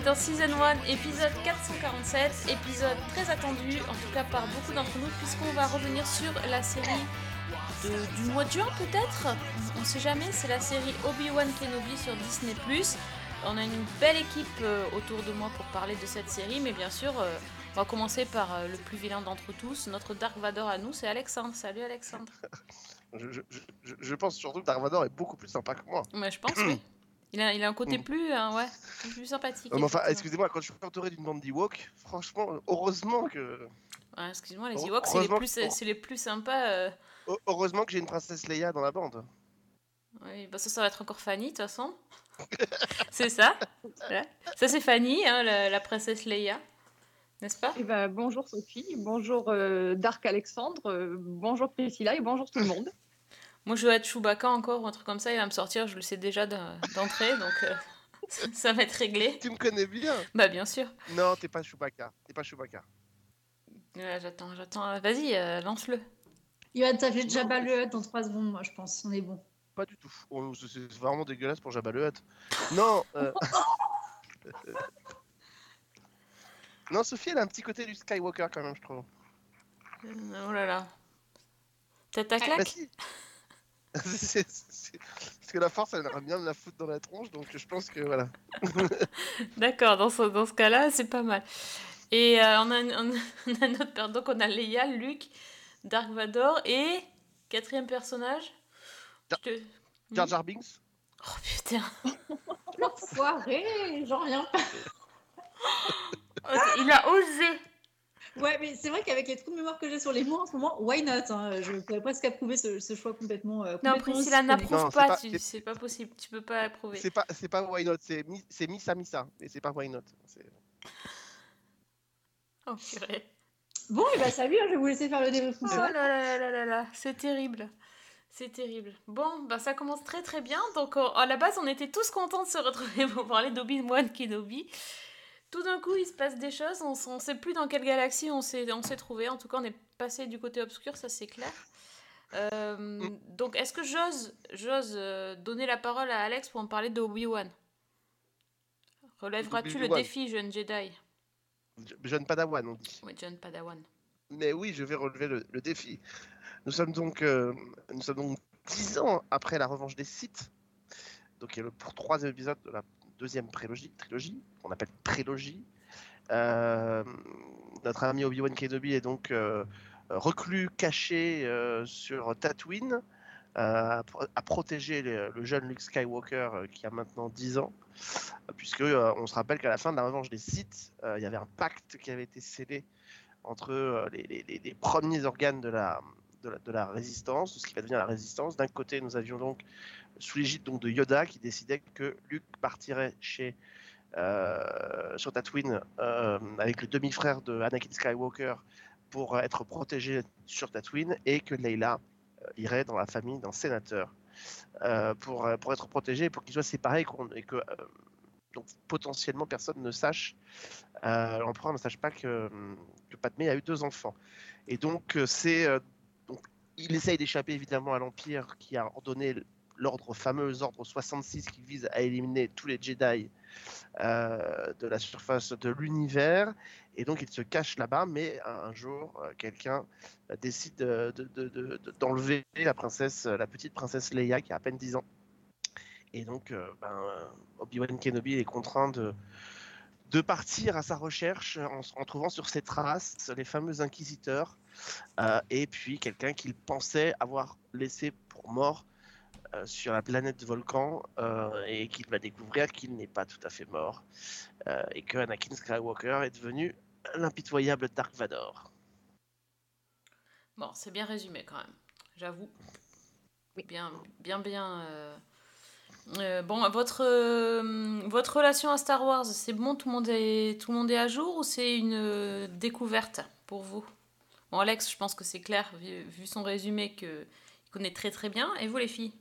bienvenue dans Season 1, épisode 447, épisode très attendu, en tout cas par beaucoup d'entre nous, puisqu'on va revenir sur la série de- du mois de juin peut-être? On sait jamais, c'est la série Obi-Wan Kenobi sur Disney+. On a une belle équipe euh, autour de moi pour parler de cette série, mais bien sûr, euh, on va commencer par euh, le plus vilain d'entre tous, notre Dark Vador à nous, c'est Alexandre. Salut Alexandre. Je, je- je- je pense surtout que Dark Vador est beaucoup plus sympa que moi. Mais je pense, oui. Il a, il a un côté Mm. plus, hein, ouais, plus sympathique. Euh, mais enfin, excusez-moi, quand je suis entouré d'une bande d'Ewok, franchement, heureusement que, Ouais, excuse-moi, les Ewoks, c'est les, plus, que- c'est les plus sympas. euh. heu- heureusement que j'ai une princesse Leia dans la bande. Oui, bah ça, ça va être encore Fanny, de toute façon. c'est ça. Voilà. Ça, c'est Fanny, hein, la, la princesse Leia. N'est-ce pas? Eh ben, bonjour Sophie, bonjour euh, Dark Alexandre, euh, bonjour Priscilla et bonjour tout le monde. Moi, je vais être Chewbacca encore, ou un truc comme ça. Il va me sortir, je le sais déjà d'entrée, donc euh, ça- va être réglé. Tu me connais bien Bah, bien sûr. Non, t'es pas Chewbacca. T'es pas Chewbacca. Ouais, j'attends, j'attends. Vas-y, euh, lance-le. Il va t'appeler Jabba le Hutt dans 3 secondes, moi, je pense. On est bon. Pas du tout. Oh, c'est vraiment dégueulasse pour Jabba le Hutt. Non euh, Non, Sophie, elle a un petit côté du Skywalker quand même, je trouve. Euh, Oh là là. Tête à Bah Parce que la force, elle aimerait bien la foutre dans la tronche, donc je pense que voilà. D'accord, dans ce, dans ce cas-là, c'est pas mal. Et euh, on, a, on a notre père, donc on a Leia, Luke, Dark Vador et quatrième personnage. Jar- te- Jar Jar Binks Oh putain, L'enfoiré, j'en reviens pas. Il a osé. Ouais, mais c'est vrai qu'avec les trous de mémoire que j'ai sur les mots en ce moment, why not hein, Je pourrais presque approuver ce, ce choix complètement. euh, Non, Priscilla n'approuve pas, c'est- pas possible, tu peux pas approuver. C'est pas, c'est pas Why Not, c'est Mi- c'est Missa Missa, mais c'est pas Why Not. Oh purée. Bon, et bah salut, hein, je vais vous laisser faire le débrief tout Oh là là là là là, c'est terrible. C'est terrible. Bon, bah ça commence très très bien. Donc euh, à la base, on était tous contents de se retrouver pour parler d'Obi-Wan Kenobi. Tout d'un coup, il se passe des choses. On, on sait plus dans quelle galaxie on s'est trouvé. En tout cas, on est passé du côté obscur, ça c'est clair. Euh, donc, est-ce que j'ose j'ose euh, donner la parole à Alex pour en parler d'Obi-Wan Relèveras-tu le défi, jeune Jedi? Je- Jeune Padawan, on dit. Oui, John Padawan. Mais oui, je vais relever le, le défi. Nous sommes donc, euh, nous sommes donc 10 ans après la revanche des Sith. Donc, il y a le pour troisième épisode de la deuxième prélogie, trilogie, qu'on appelle prélogie. Euh, notre ami Obi-Wan Kenobi est donc euh, reclus, caché euh, sur Tatooine, à, pro- à protéger le, jeune Luke Skywalker qui a maintenant 10 ans. Puisque on se rappelle qu'à la fin de la revanche des Sith, il y avait un pacte qui avait été scellé entre les, premiers organes de, la, de la résistance, de ce qui va devenir la résistance. D'un côté, nous avions donc, sous l'égide donc de Yoda, qui décidait que Luke partirait chez, euh, sur Tatooine euh, avec le demi-frère de Anakin Skywalker pour être protégé sur Tatooine, et que Leila euh, irait dans la famille d'un sénateur pour, pour être protégé, pour qu'ils soient séparés, et, que donc, potentiellement personne ne sache, l'empereur ne sache pas que, que Padmé a eu deux enfants. Et donc, c'est. euh, donc, il essaye d'échapper évidemment à l'Empire qui a ordonné l'ordre fameux ordre 66 qui vise à éliminer tous les Jedi euh, de la surface de l'univers. Et donc, il se cache là-bas, mais un, jour, euh, quelqu'un euh, décide de- de- de- d'enlever la princesse, la petite princesse Leia qui a à peine 10 ans. Et donc, ben, Obi-Wan Kenobi est contraint de, de partir à sa recherche en, trouvant sur ses traces les fameux inquisiteurs et puis quelqu'un qu'il pensait avoir laissé pour mort euh, sur la planète Volcan euh, et qu'il va découvrir qu'il n'est pas tout à fait mort euh, et que Anakin Skywalker est devenu l'impitoyable Dark Vador. Bon, c'est bien résumé quand même, j'avoue. Bien, bien, bien. euh, euh, bon, votre, euh, votre relation à Star Wars, c'est bon, tout le, monde est, tout le monde est à jour ou c'est une euh, découverte pour vous? Bon, Alex, je pense que c'est clair, vu, vu son résumé, qu'il connaît très très bien. Et vous, les filles?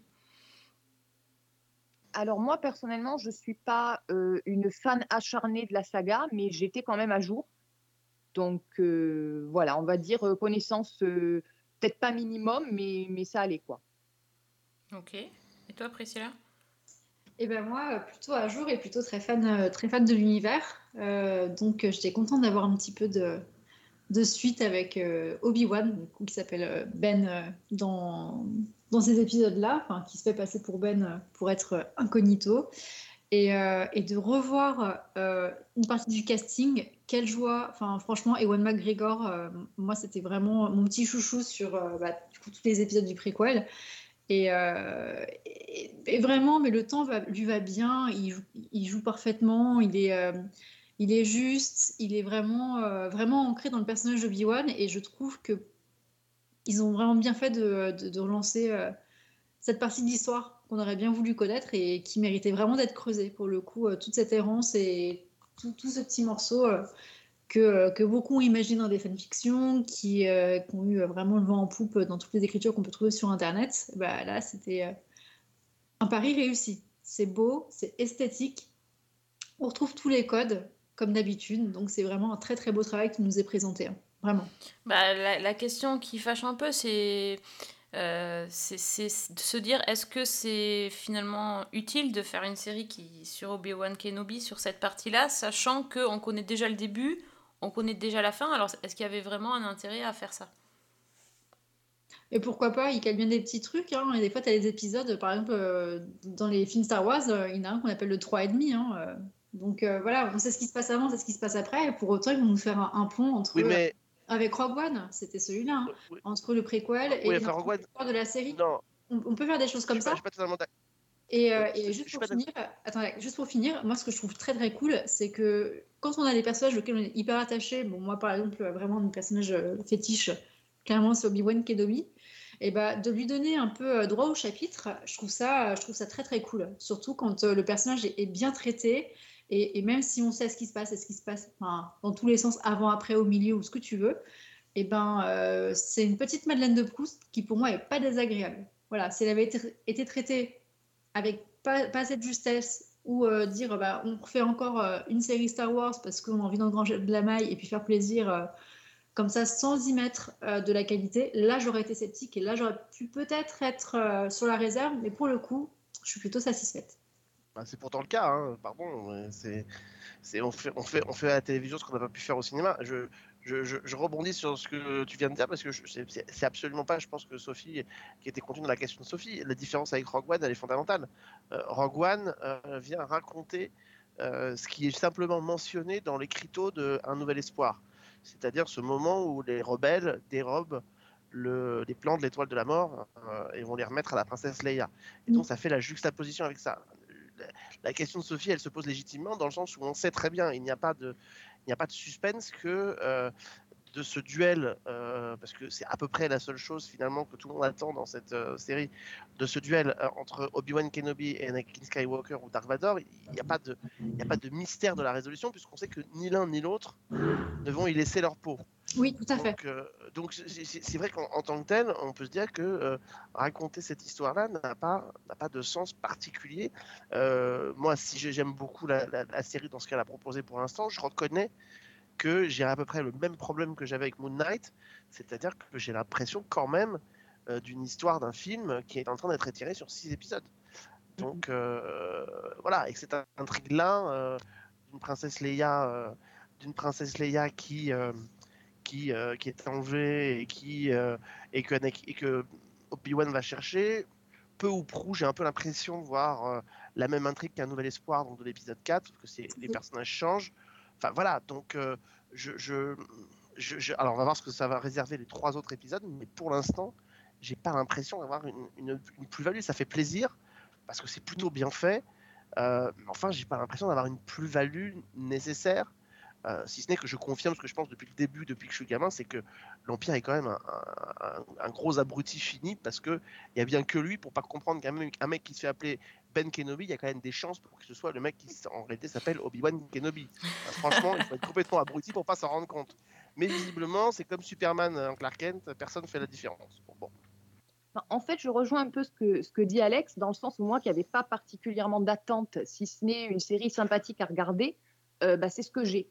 Alors moi personnellement, je suis pas euh, une fan acharnée de la saga, mais j'étais quand même à jour. Donc euh, voilà, on va dire euh, connaissance euh, peut-être pas minimum, mais, mais ça allait quoi. Ok. Et toi, Priscilla? Et ben moi, plutôt à jour et plutôt très fan, très fan de l'univers. Euh, donc j'étais contente d'avoir un petit peu de, de suite avec euh, Obi-Wan, qui s'appelle Ben euh, dans, dans ces épisodes-là, qui se fait passer pour Ben euh, pour être euh, incognito. Et, euh, et de revoir une partie du casting, quelle joie! Enfin, franchement, Ewan McGregor, moi, c'était vraiment mon petit chouchou sur bah, du coup, tous les épisodes du préquel. Et, et- vraiment, mais le temps lui va bien, il joue, parfaitement, il est, il est juste, il est vraiment, vraiment ancré dans le personnage d'Obi-Wan. Et je trouve que ils ont vraiment bien fait de, relancer euh, cette partie de l'histoire qu'on aurait bien voulu connaître et qui méritait vraiment d'être creusée. Pour le coup, euh, toute cette errance et tout, ce petit morceau euh, que, beaucoup ont imaginé dans des fanfictions, qui, ont eu vraiment le vent en poupe dans toutes les écritures qu'on peut trouver sur Internet. Bah, là, c'était un pari réussi. C'est beau, c'est esthétique. On retrouve tous les codes, comme d'habitude. Donc, c'est vraiment un très très beau travail qui nous est présenté. hein. Vraiment. Bah, la, la question qui fâche un peu, c'est euh, c'est c'est de se dire est-ce que c'est finalement utile de faire une série qui sur Obi-Wan Kenobi sur cette partie-là, sachant qu'on connaît déjà le début, on connaît déjà la fin. Alors, est-ce qu'il y avait vraiment un intérêt à faire ça? Et pourquoi pas, il cale bien des petits trucs. Hein. Et des fois, tu as des épisodes, par exemple, euh, dans les films Star Wars, euh, il y en a un qu'on appelle le 3,5. Hein. euh. Donc euh, voilà, on sait ce qui se passe avant, on sait ce qui se passe après. Et pour autant, ils vont nous faire un, un pont entre. Oui, mais. Avec Rogue One, c'était celui-là. hein. oui, Entre le préquel et Oui, enfin, Rogue One- l'histoire de la série. Non, On, on peut faire des choses je comme pas- ça. je suis pas totalement d'accord. Et, euh, Euh, et juste pour finir, attendez, juste pour finir, moi ce que je trouve très très cool, c'est que quand on a des personnages auxquels on est hyper attaché, bon moi par exemple euh, vraiment mon personnage euh, fétiche, clairement c'est Obi-Wan Kenobi, et bah de lui donner un peu euh, droit au chapitre, je trouve ça, je trouve ça très très cool. Surtout quand euh, le personnage est bien traité et, même si on sait ce qui se passe ce qui se passe, dans tous les sens, avant, après, au milieu ou ce que tu veux, et ben euh, c'est une petite Madeleine de Proust qui pour moi est pas désagréable. Voilà, si elle avait été, traitée avec pas, pas cette justesse ou euh, dire bah, on refait encore euh, une série Star Wars parce qu'on a envie d'engranger de la maille et puis faire plaisir comme ça sans y mettre de la qualité, là j'aurais été sceptique et là j'aurais pu peut-être être sur la réserve, mais pour le coup, je suis plutôt satisfaite. Bah, c'est pourtant le cas, hein, pardon. mais C'est, c'est, on, fait, on, fait, on fait à la télévision ce qu'on n'a pas pu faire au cinéma. Je, je, je, je rebondis sur ce que tu viens de dire parce que je- c'est, absolument pas, je pense que Sophie, qui était contenu dans la question de Sophie, la différence avec Rogue One, elle est fondamentale. Euh, Rogue One euh, vient raconter euh, ce qui est simplement mentionné dans l'écriteau de Un Nouvel Espoir, c'est-à-dire ce moment où les rebelles dérobent le, les plans de l'étoile de la mort euh, et vont les remettre à la princesse Leia. Et donc ça fait la juxtaposition avec ça. La, question de Sophie, elle se pose légitimement dans le sens où on sait très bien, il n'y a pas de, suspense que euh, de ce duel, euh, parce que c'est à peu près la seule chose finalement que tout le monde attend dans cette euh, série, de ce duel entre Obi-Wan Kenobi et Anakin Skywalker ou Dark Vador, il il n'y a pas de mystère de la résolution puisqu'on sait que ni l'un ni l'autre ne vont y laisser leur peau. Oui, tout à fait. Donc, euh, donc c'est- vrai qu'en en tant que tel, on peut se dire que euh, raconter cette histoire-là n'a pas, de sens particulier. Euh, moi, si j'ai- j'aime beaucoup la, la- la série dans ce qu'elle a proposé pour l'instant, je reconnais que j'ai à peu près le même problème que j'avais avec Moon Knight, c'est-à-dire que j'ai l'impression quand même d'une histoire d'un film qui est en train d'être étiré sur six épisodes. Donc euh, voilà, et que cette intrigue-là d'une princesse Leia, d'une princesse Leia qui qui, euh, qui est enlevé et, qui, euh, et que, Anakin- et que Obi-Wan va chercher, peu ou prou, j'ai un peu l'impression de voir euh, la même intrigue qu'un Nouvel Espoir donc de l'épisode 4, parce que c'est, les personnages changent. Enfin voilà, donc je, je, je- je- Alors on va voir ce que ça va réserver les trois autres épisodes, mais pour l'instant, j'ai pas l'impression d'avoir une, une- une plus-value. Ça fait plaisir, parce que c'est plutôt bien fait. euh, mais enfin, j'ai pas l'impression d'avoir une plus-value nécessaire. Euh, si ce n'est que je confirme ce que je pense depuis le début, depuis que je suis gamin, c'est que l'Empire est quand même un, gros abruti fini parce que il y a bien que lui pour pas comprendre qu'un mec, un mec qui se fait appeler Ben Kenobi, il y a quand même des chances pour que ce soit le mec qui en réalité s'appelle Obi-Wan Kenobi. Euh, franchement, il faut être complètement abruti pour pas s'en rendre compte. Mais visiblement, c'est comme Superman en Clark Kent, personne ne fait la différence. Bon. Enfin, En fait, je rejoins un peu ce que, dit Alex, dans le sens où moi, qui n'avais pas particulièrement d'attente, si ce n'est une série sympathique à regarder, euh, bah, c'est ce que j'ai.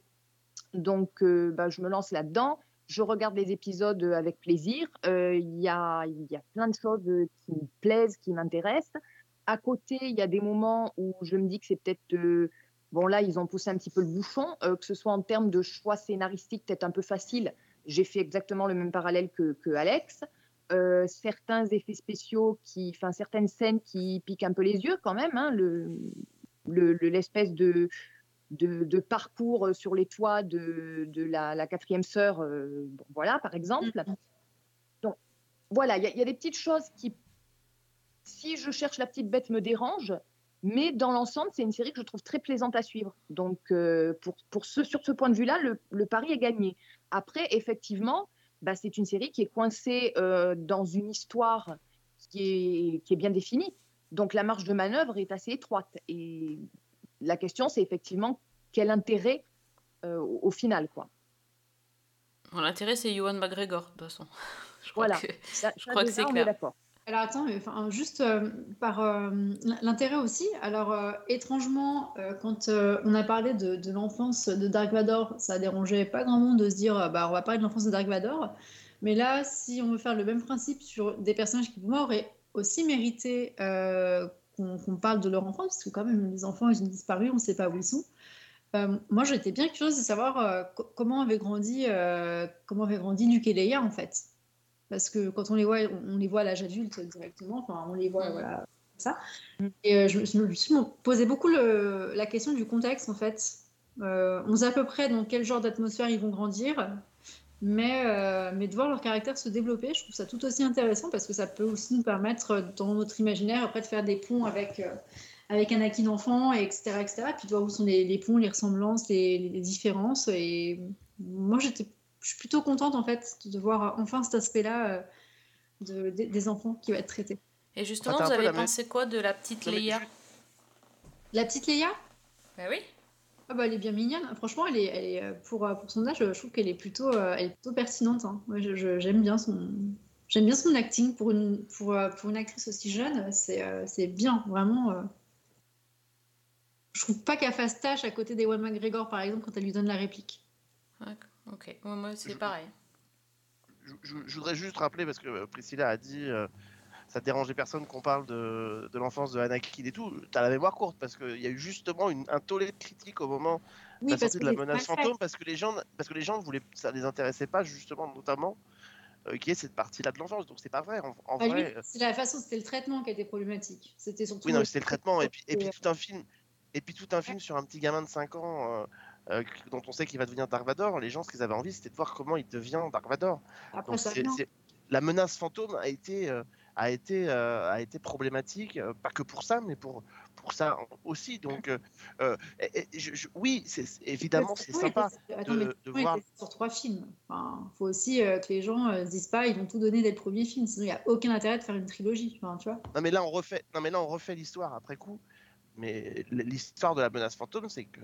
Donc, euh, bah, je me lance là-dedans. Je regarde les épisodes euh, avec plaisir. Euh, Il y, a, y a plein de choses euh, qui me plaisent, qui m'intéressent. À côté, il y a des moments où je me dis que c'est peut-être. bon, là, ils ont poussé un petit peu le bouchon, que ce soit en termes de choix scénaristiques, peut-être un peu facile. J'ai fait exactement le même parallèle que, que Alex. Certains effets spéciaux, qui, enfin certaines scènes qui piquent un peu les yeux quand même. hein, le- l'espèce de, de, de parcours sur les toits de, de la, la quatrième sœur, euh, bon, voilà, par exemple. Donc, voilà, il y, a- il y a des petites choses qui, si je cherche la petite bête, me dérangent. Mais dans l'ensemble, c'est une série que je trouve très plaisante à suivre. Donc, euh, pour, pour ce, sur ce point de vue-là, le, le pari est gagné. Après, effectivement, bah, c'est une série qui est coincée euh, dans une histoire qui est, qui est bien définie. Donc, la marge de manœuvre est assez étroite. Et la question, c'est effectivement quel intérêt euh, au, au final. Quoi. Bon, L'intérêt, c'est Ewan McGregor, de toute façon. Je crois Voilà. que- Ça- Je ça, crois que c'est clair. d'accord. Alors attends, mais enfin, juste euh, par euh, l'intérêt aussi. Alors euh, étrangement, euh, quand euh, on a parlé de, de l'enfance de Dark Vador, ça dérangeait pas grand monde de se dire euh, bah on va parler de l'enfance de Dark Vador. Mais là, si on veut faire le même principe sur des personnages qui pour moi auraient aussi mérité euh, qu'on parle de leur enfance, parce que quand même les enfants ils ont disparu, on ne sait pas où ils sont. Euh, moi, j'étais bien curieuse de savoir euh, co- comment avaient grandi, euh, comment grandi Luke et Leia en fait. Parce que quand on les voit, on, on les voit à l'âge adulte directement. Enfin, on les voit, voilà, comme ça. Mm. Et je, me- je me suis posé beaucoup le- la question du contexte en fait. On sait à peu près dans quel genre d'atmosphère ils vont grandir, mais, euh, mais de voir leur caractère se développer, je trouve ça tout aussi intéressant parce que ça peut aussi nous permettre, euh, dans notre imaginaire, après de faire des ponts avec, euh, avec Anakin enfant, et etc., etc. Puis de voir où sont les, les ponts, les ressemblances, les, les différences. Et moi, j'étais, je suis plutôt contente en fait de voir enfin cet aspect-là euh, de- des- des enfants qui va être traité. Et justement, Ah, vous avez pensé quoi de la petite Leia La petite Leia, Bah oui. Ah bah, elle est bien mignonne. Franchement, elle est, elle est, euh, pour, euh, pour son âge, je trouve qu'elle est plutôt, euh, elle est plutôt pertinente. hein. J'aime bien son, j'aime bien son acting pour une, pour, euh, pour une actrice aussi jeune. C'est, euh, c'est bien, vraiment. euh. Je trouve pas qu'elle fasse tâche à côté d'Ewan McGregor, par exemple, quand elle lui donne la réplique. Ok. Ouais, moi, c'est Je- pareil. je, je- je voudrais juste rappeler, parce que euh, Priscilla a dit euh, ça dérangeait personne qu'on parle de, de l'enfance de Anakin et tout. T'as la mémoire courte, parce qu'il y a eu justement une, un tollé de critiques au moment de Oui, la sortie que de la menace fantôme, parce que les gens, parce que les gens voulaient, ça les intéressait pas, justement, notamment, euh, qui est cette partie-là de l'enfance. Donc c'est pas vrai. En, en Bah, vrai, euh, c'est la façon, c'était le traitement qui était problématique. C'était surtout. oui, non, c'était le traitement. Et puis, et puis Et- tout un film. Et puis tout un film sur un petit gamin de 5 ans euh, euh, dont on sait qu'il va devenir Dark Vador. Les gens, ce qu'ils avaient envie, c'était de voir comment il devient Dark Vador. Après, Donc, ça la menace fantôme a été, euh, a été, euh, a été problématique, euh, pas que pour ça, mais pour, pour ça aussi. Donc, euh, et- et je- je- oui, c'est, évidemment, c'est sympa. Attends, de- de voir- sur trois films. Enfin, faut aussi euh, que les gens se disent pas, ils vont tout donner dès le premier film, sinon il n'y a aucun intérêt de faire une trilogie. Enfin, tu vois. Non, mais là, on refait, non, mais là, on refait l'histoire après coup. Mais l'histoire de la menace fantôme, c'est que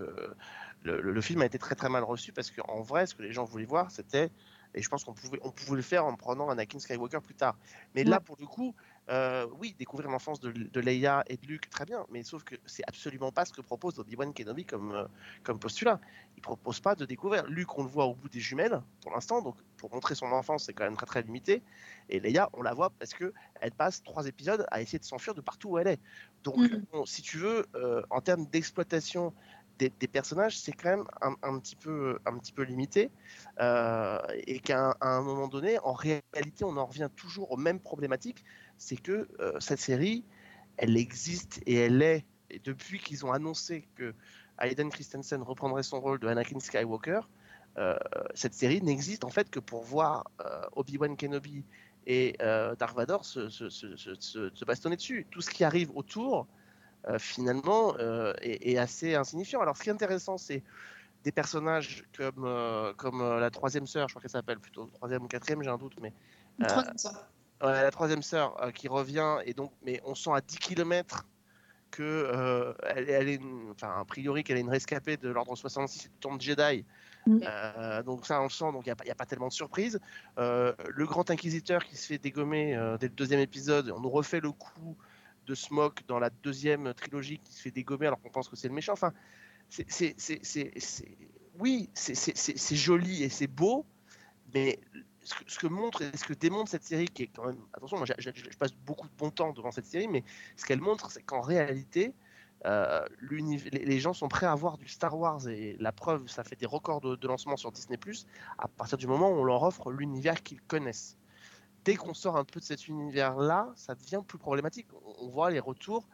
le, le- le film a été très très mal reçu parce qu'en vrai, ce que les gens voulaient voir, c'était, et je pense qu'on pouvait, on pouvait le faire en prenant Anakin Skywalker plus tard. Mais là, pour le coup, euh, oui, découvrir l'enfance de, de Leia et de Luke, très bien, mais sauf que c'est absolument pas ce que propose Obi-Wan Kenobi comme, euh, comme postulat. Il propose pas de découvrir. Luke, on le voit au bout des jumelles pour l'instant, donc pour montrer son enfance, c'est quand même très très limité. Et Leia, on la voit parce que elle passe trois épisodes à essayer de s'enfuir de partout où elle est. Donc, Mhm. bon, si tu veux, euh, en termes d'exploitation des, personnages, c'est quand même un, petit peu, limité. Euh, et qu'à un, un moment donné, en réalité, on en revient toujours aux mêmes problématiques. C'est que euh, cette série, elle existe et elle est. Et depuis qu'ils ont annoncé que Hayden Christensen reprendrait son rôle de Anakin Skywalker, euh, cette série n'existe en fait que pour voir Obi-Wan Kenobi et Dark Vador se, se, bastonner dessus. Tout ce qui arrive autour, finalement, euh, est, est assez insignifiant. Alors, ce qui est intéressant, c'est des personnages comme, euh, comme euh, la troisième sœur, je crois qu'elle s'appelle plutôt troisième ou quatrième, j'ai un doute, mais Euh, troisième sœur. La troisième sœur euh, qui revient et donc mais on sent à 10 km que euh, elle, elle est enfin a priori qu'elle est une rescapée de l'ordre 66 du temple Jedi Mm. Euh, donc ça on le sent donc il n'y a, a pas tellement de surprise Euh, le grand inquisiteur qui se fait dégommer euh, dès le deuxième épisode on nous refait le coup de Smoke dans la deuxième trilogie qui se fait dégommer alors qu'on pense que c'est le méchant enfin oui, c'est- joli et c'est beau, mais ce que, montre et ce que démontre cette série, qui est quand même. Attention, moi, je passe beaucoup de bon temps devant cette série, mais ce qu'elle montre, c'est qu'en réalité, euh, les gens sont prêts à voir du Star Wars et la preuve, ça fait des records de, de lancement sur Disney à partir du moment où on leur offre l'univers qu'ils connaissent. Dès qu'on sort un peu de cet univers-là, ça devient plus problématique. On, voit les retours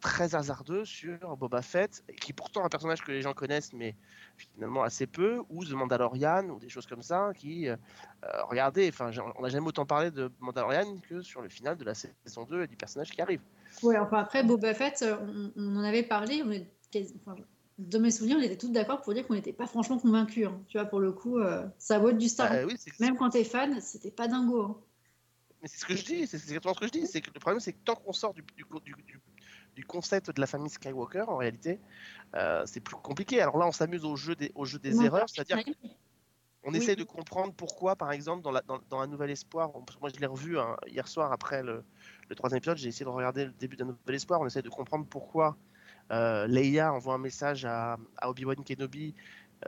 très hasardeux sur Boba Fett, qui est pourtant un personnage que les gens connaissent, mais finalement assez peu, ou The Mandalorian, ou des choses comme ça, qui, euh, euh, regardez, enfin, on n'a jamais autant parlé de Mandalorian que sur le final de la saison 2 et du personnage qui arrive. Ouais, enfin après Boba Fett, euh, on, on en avait parlé, on est quasi- enfin, de mes souvenirs, on était tous d'accord pour dire qu'on n'était pas franchement convaincus. hein. Tu vois, pour le coup, euh, ça vaut du Star. Euh, oui, c'est- Même quand t'es fan, c'était pas dingo. hein. Mais c'est ce que je dis, c'est exactement ce que je dis. C'est que le problème, c'est que tant qu'on sort du, du, du- du- du concept de la famille Skywalker, en réalité, euh, c'est plus compliqué. Alors là, on s'amuse au jeu des, au jeu des Non, erreurs, c'est-à-dire Oui. essaie de comprendre pourquoi, par exemple, dans, la, dans, dans Un Nouvel Espoir, on- moi je l'ai revu hein, hier soir après le, le troisième épisode, j'ai essayé de regarder le début d'Un Nouvel Espoir, on essaie de comprendre pourquoi euh, Leia envoie un message à, à Obi-Wan Kenobi.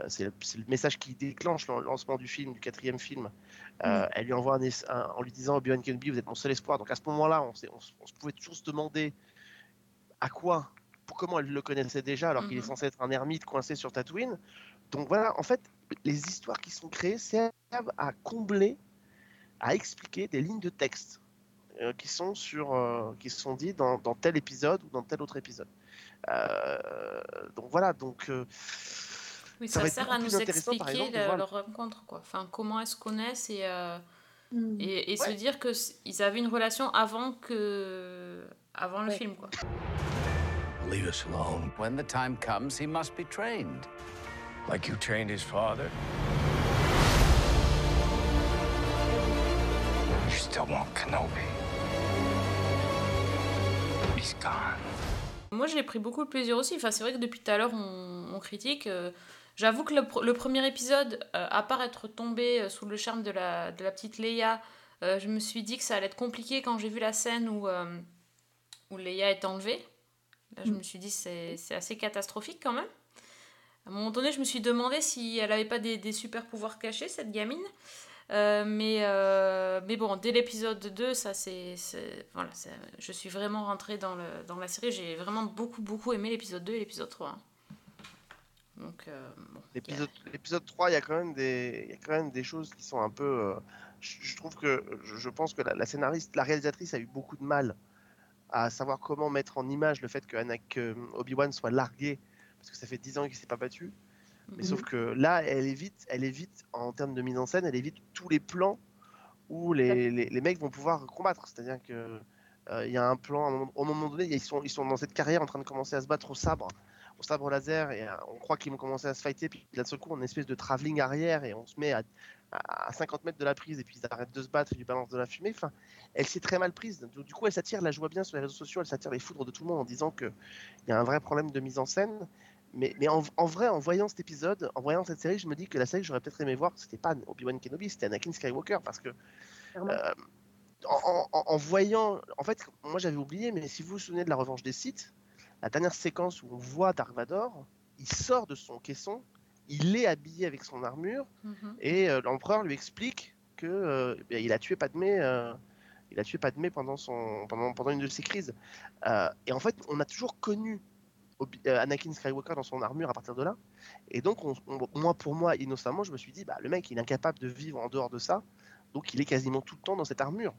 Euh, c'est le, message qui déclenche le lancement du film, du quatrième film. Euh, Elle lui envoie un, es- un- en lui disant Obi-Wan Kenobi, vous êtes mon seul espoir. Donc à ce moment-là, on, on pouvait toujours se demander à quoi, pour comment elle le connaissait déjà, alors qu'il est Mhm. censé être un ermite coincé sur Tatooine. Donc voilà, en fait, les histoires qui sont créées servent à combler, à expliquer des lignes de texte euh, qui sont sur, euh, qui se sont dites dans, dans tel épisode ou dans tel autre épisode. Donc voilà, donc Oui, Ça ça, sert à nous par expliquer exemple, le- leur rencontre, quoi. Enfin, comment elles se connaissent et, euh, Mm. et, et Ouais. se dire que s- ils avaient une relation avant que avant le Ouais. film, quoi. Leave us alone. When the time comes, he must be trained. Like you trained his father? You still want Kenobi? He's gone. Moi, j'ai pris beaucoup de plaisir aussi. Enfin, c'est vrai que depuis tout à l'heure, on, on critique. euh, J'avoue que le, pr- le premier épisode, euh, à part être tombé euh, sous le charme de la, de la petite Leia, euh, je me suis dit que ça allait être compliqué quand j'ai vu la scène où, euh, où Leia est enlevée. Là, je me suis dit c'est c'est assez catastrophique quand même. À un moment donné, je me suis demandé si elle avait pas des, des super pouvoirs cachés, cette gamine. Mais, mais bon, dès l'épisode 2, ça c'est. Voilà, je suis vraiment rentrée dans, le, dans la série. J'ai vraiment beaucoup, beaucoup aimé l'épisode 2 et l'épisode 3. hein. Donc, euh, bon. l'épisode l'épisode 3, il y, a quand même des, il y a quand même des choses qui sont un peu. euh, je, je trouve que. Je, je pense que la, la scénariste, la réalisatrice a eu beaucoup de mal à savoir comment mettre en image le fait que, Ana- que Obi-Wan soit largué, parce que ça fait 10 ans qu'il s'est pas battu. Mais Mhm. sauf que là, elle évite, elle évite, en termes de mise en scène, elle évite tous les plans où les, les, les mecs vont pouvoir combattre. C'est-à-dire que euh, il y a un plan, au moment donné, ils sont, ils sont dans cette carrière en train de commencer à se battre au sabre, au sabre laser, et euh, on croit qu'ils vont commencer à se fighter, puis d'un seul coup, on a une espèce de travelling arrière, et on se met à, à 50 mètres de la prise, et puis ils arrêtent de se battre, ils lui balancent de la fumée. Enfin, elle s'est très mal prise. Du coup, elle s'attire, la joue bien sur les réseaux sociaux, elle s'attire les foudres de tout le monde en disant qu'il y a un vrai problème de mise en scène. Mais, mais en, en vrai, en voyant cet épisode, en voyant cette série, je me dis que la série que j'aurais peut-être aimé voir, c'était pas Obi-Wan Kenobi, c'était Anakin Skywalker, parce que euh, en, en- en voyant, en fait, moi j'avais oublié, mais si vous vous souvenez de la revanche des Sith, la dernière séquence où on voit Dark Vador, il sort de son caisson, il est habillé avec son armure, Mhm. et euh, l'empereur lui explique que euh, eh bien, il a tué Padmé. euh, il a tué Padmé pendant, son, pendant, pendant une de ses crises. Et en fait, on a toujours connu Anakin Skywalker dans son armure à partir de là. Et donc, on- on- moi, pour moi, innocemment, je me suis dit, bah, le mec, il est incapable de vivre en dehors de ça. Donc, il est quasiment tout le temps dans cette armure.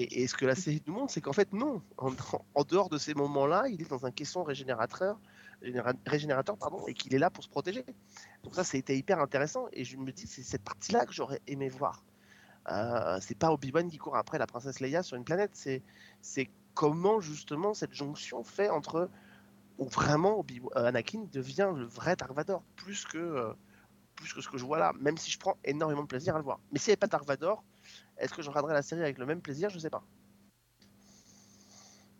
Et, ce que la série nous montre, c'est qu'en fait, non. En, dehors de ces moments-là, il est dans un caisson régénérateur, régénéra- régénérateur pardon, et qu'il est là pour se protéger. Donc ça, c'était hyper intéressant. Et je me dis, c'est cette partie-là que j'aurais aimé voir. Euh, c'est pas Obi-Wan qui court après la princesse Leia sur une planète. C'est comment justement cette jonction fait entre où vraiment euh, Anakin devient le vrai Dark Vador plus que euh, plus que ce que je vois là. Même si je prends énormément de plaisir à le voir. Mais s'il n'y avait pas Dark Vador, est-ce que je regarderais la série avec le même plaisir? Je sais pas.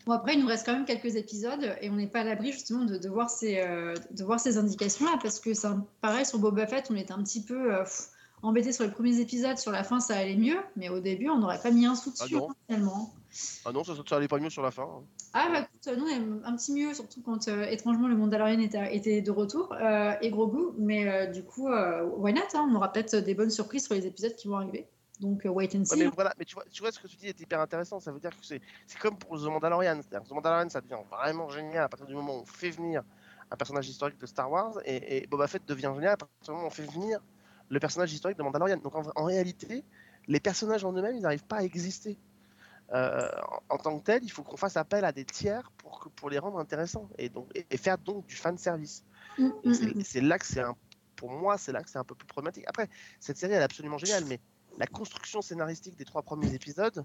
Bon, après, il nous reste quand même quelques épisodes et on n'est pas à l'abri justement de, de voir ces, euh, de voir ces indications-là parce que ça, pareil, sur Boba Fett, on était un petit peu euh, embêté sur les premiers épisodes. Sur la fin, ça allait mieux, mais au début, on n'aurait pas mis un sou dessus Ah finalement. Ah non, ça, ça allait pas mieux sur la fin. hein. Ah bah écoute, nous, on est un petit mieux, surtout quand euh, étrangement le Mandalorian était, était de retour euh, et gros goût. Mais euh, du coup, why not hein, On aura peut-être des bonnes surprises sur les épisodes qui vont arriver. Donc, wait and Ouais, see. mais voilà, mais tu vois, tu vois ce que tu dis est hyper intéressant. Ça veut dire que c'est comme pour The Mandalorian. C'est-à-dire que The Mandalorian, ça devient vraiment génial à partir du moment où on fait venir un personnage historique de Star Wars et, et Boba Fett devient génial à partir du moment où on fait venir le personnage historique de Mandalorian. Donc en, en réalité, les personnages en eux-mêmes, ils n'arrivent pas à exister. Euh, en, tant que tel, il faut qu'on fasse appel à des tiers pour, que, pour les rendre intéressants et, donc, et, et faire donc du fan service. Mm, mm, c'est- mm. c'est là que c'est un, pour moi, c'est là que c'est un peu plus problématique. Après, cette série elle est absolument géniale, mais la construction scénaristique des trois premiers épisodes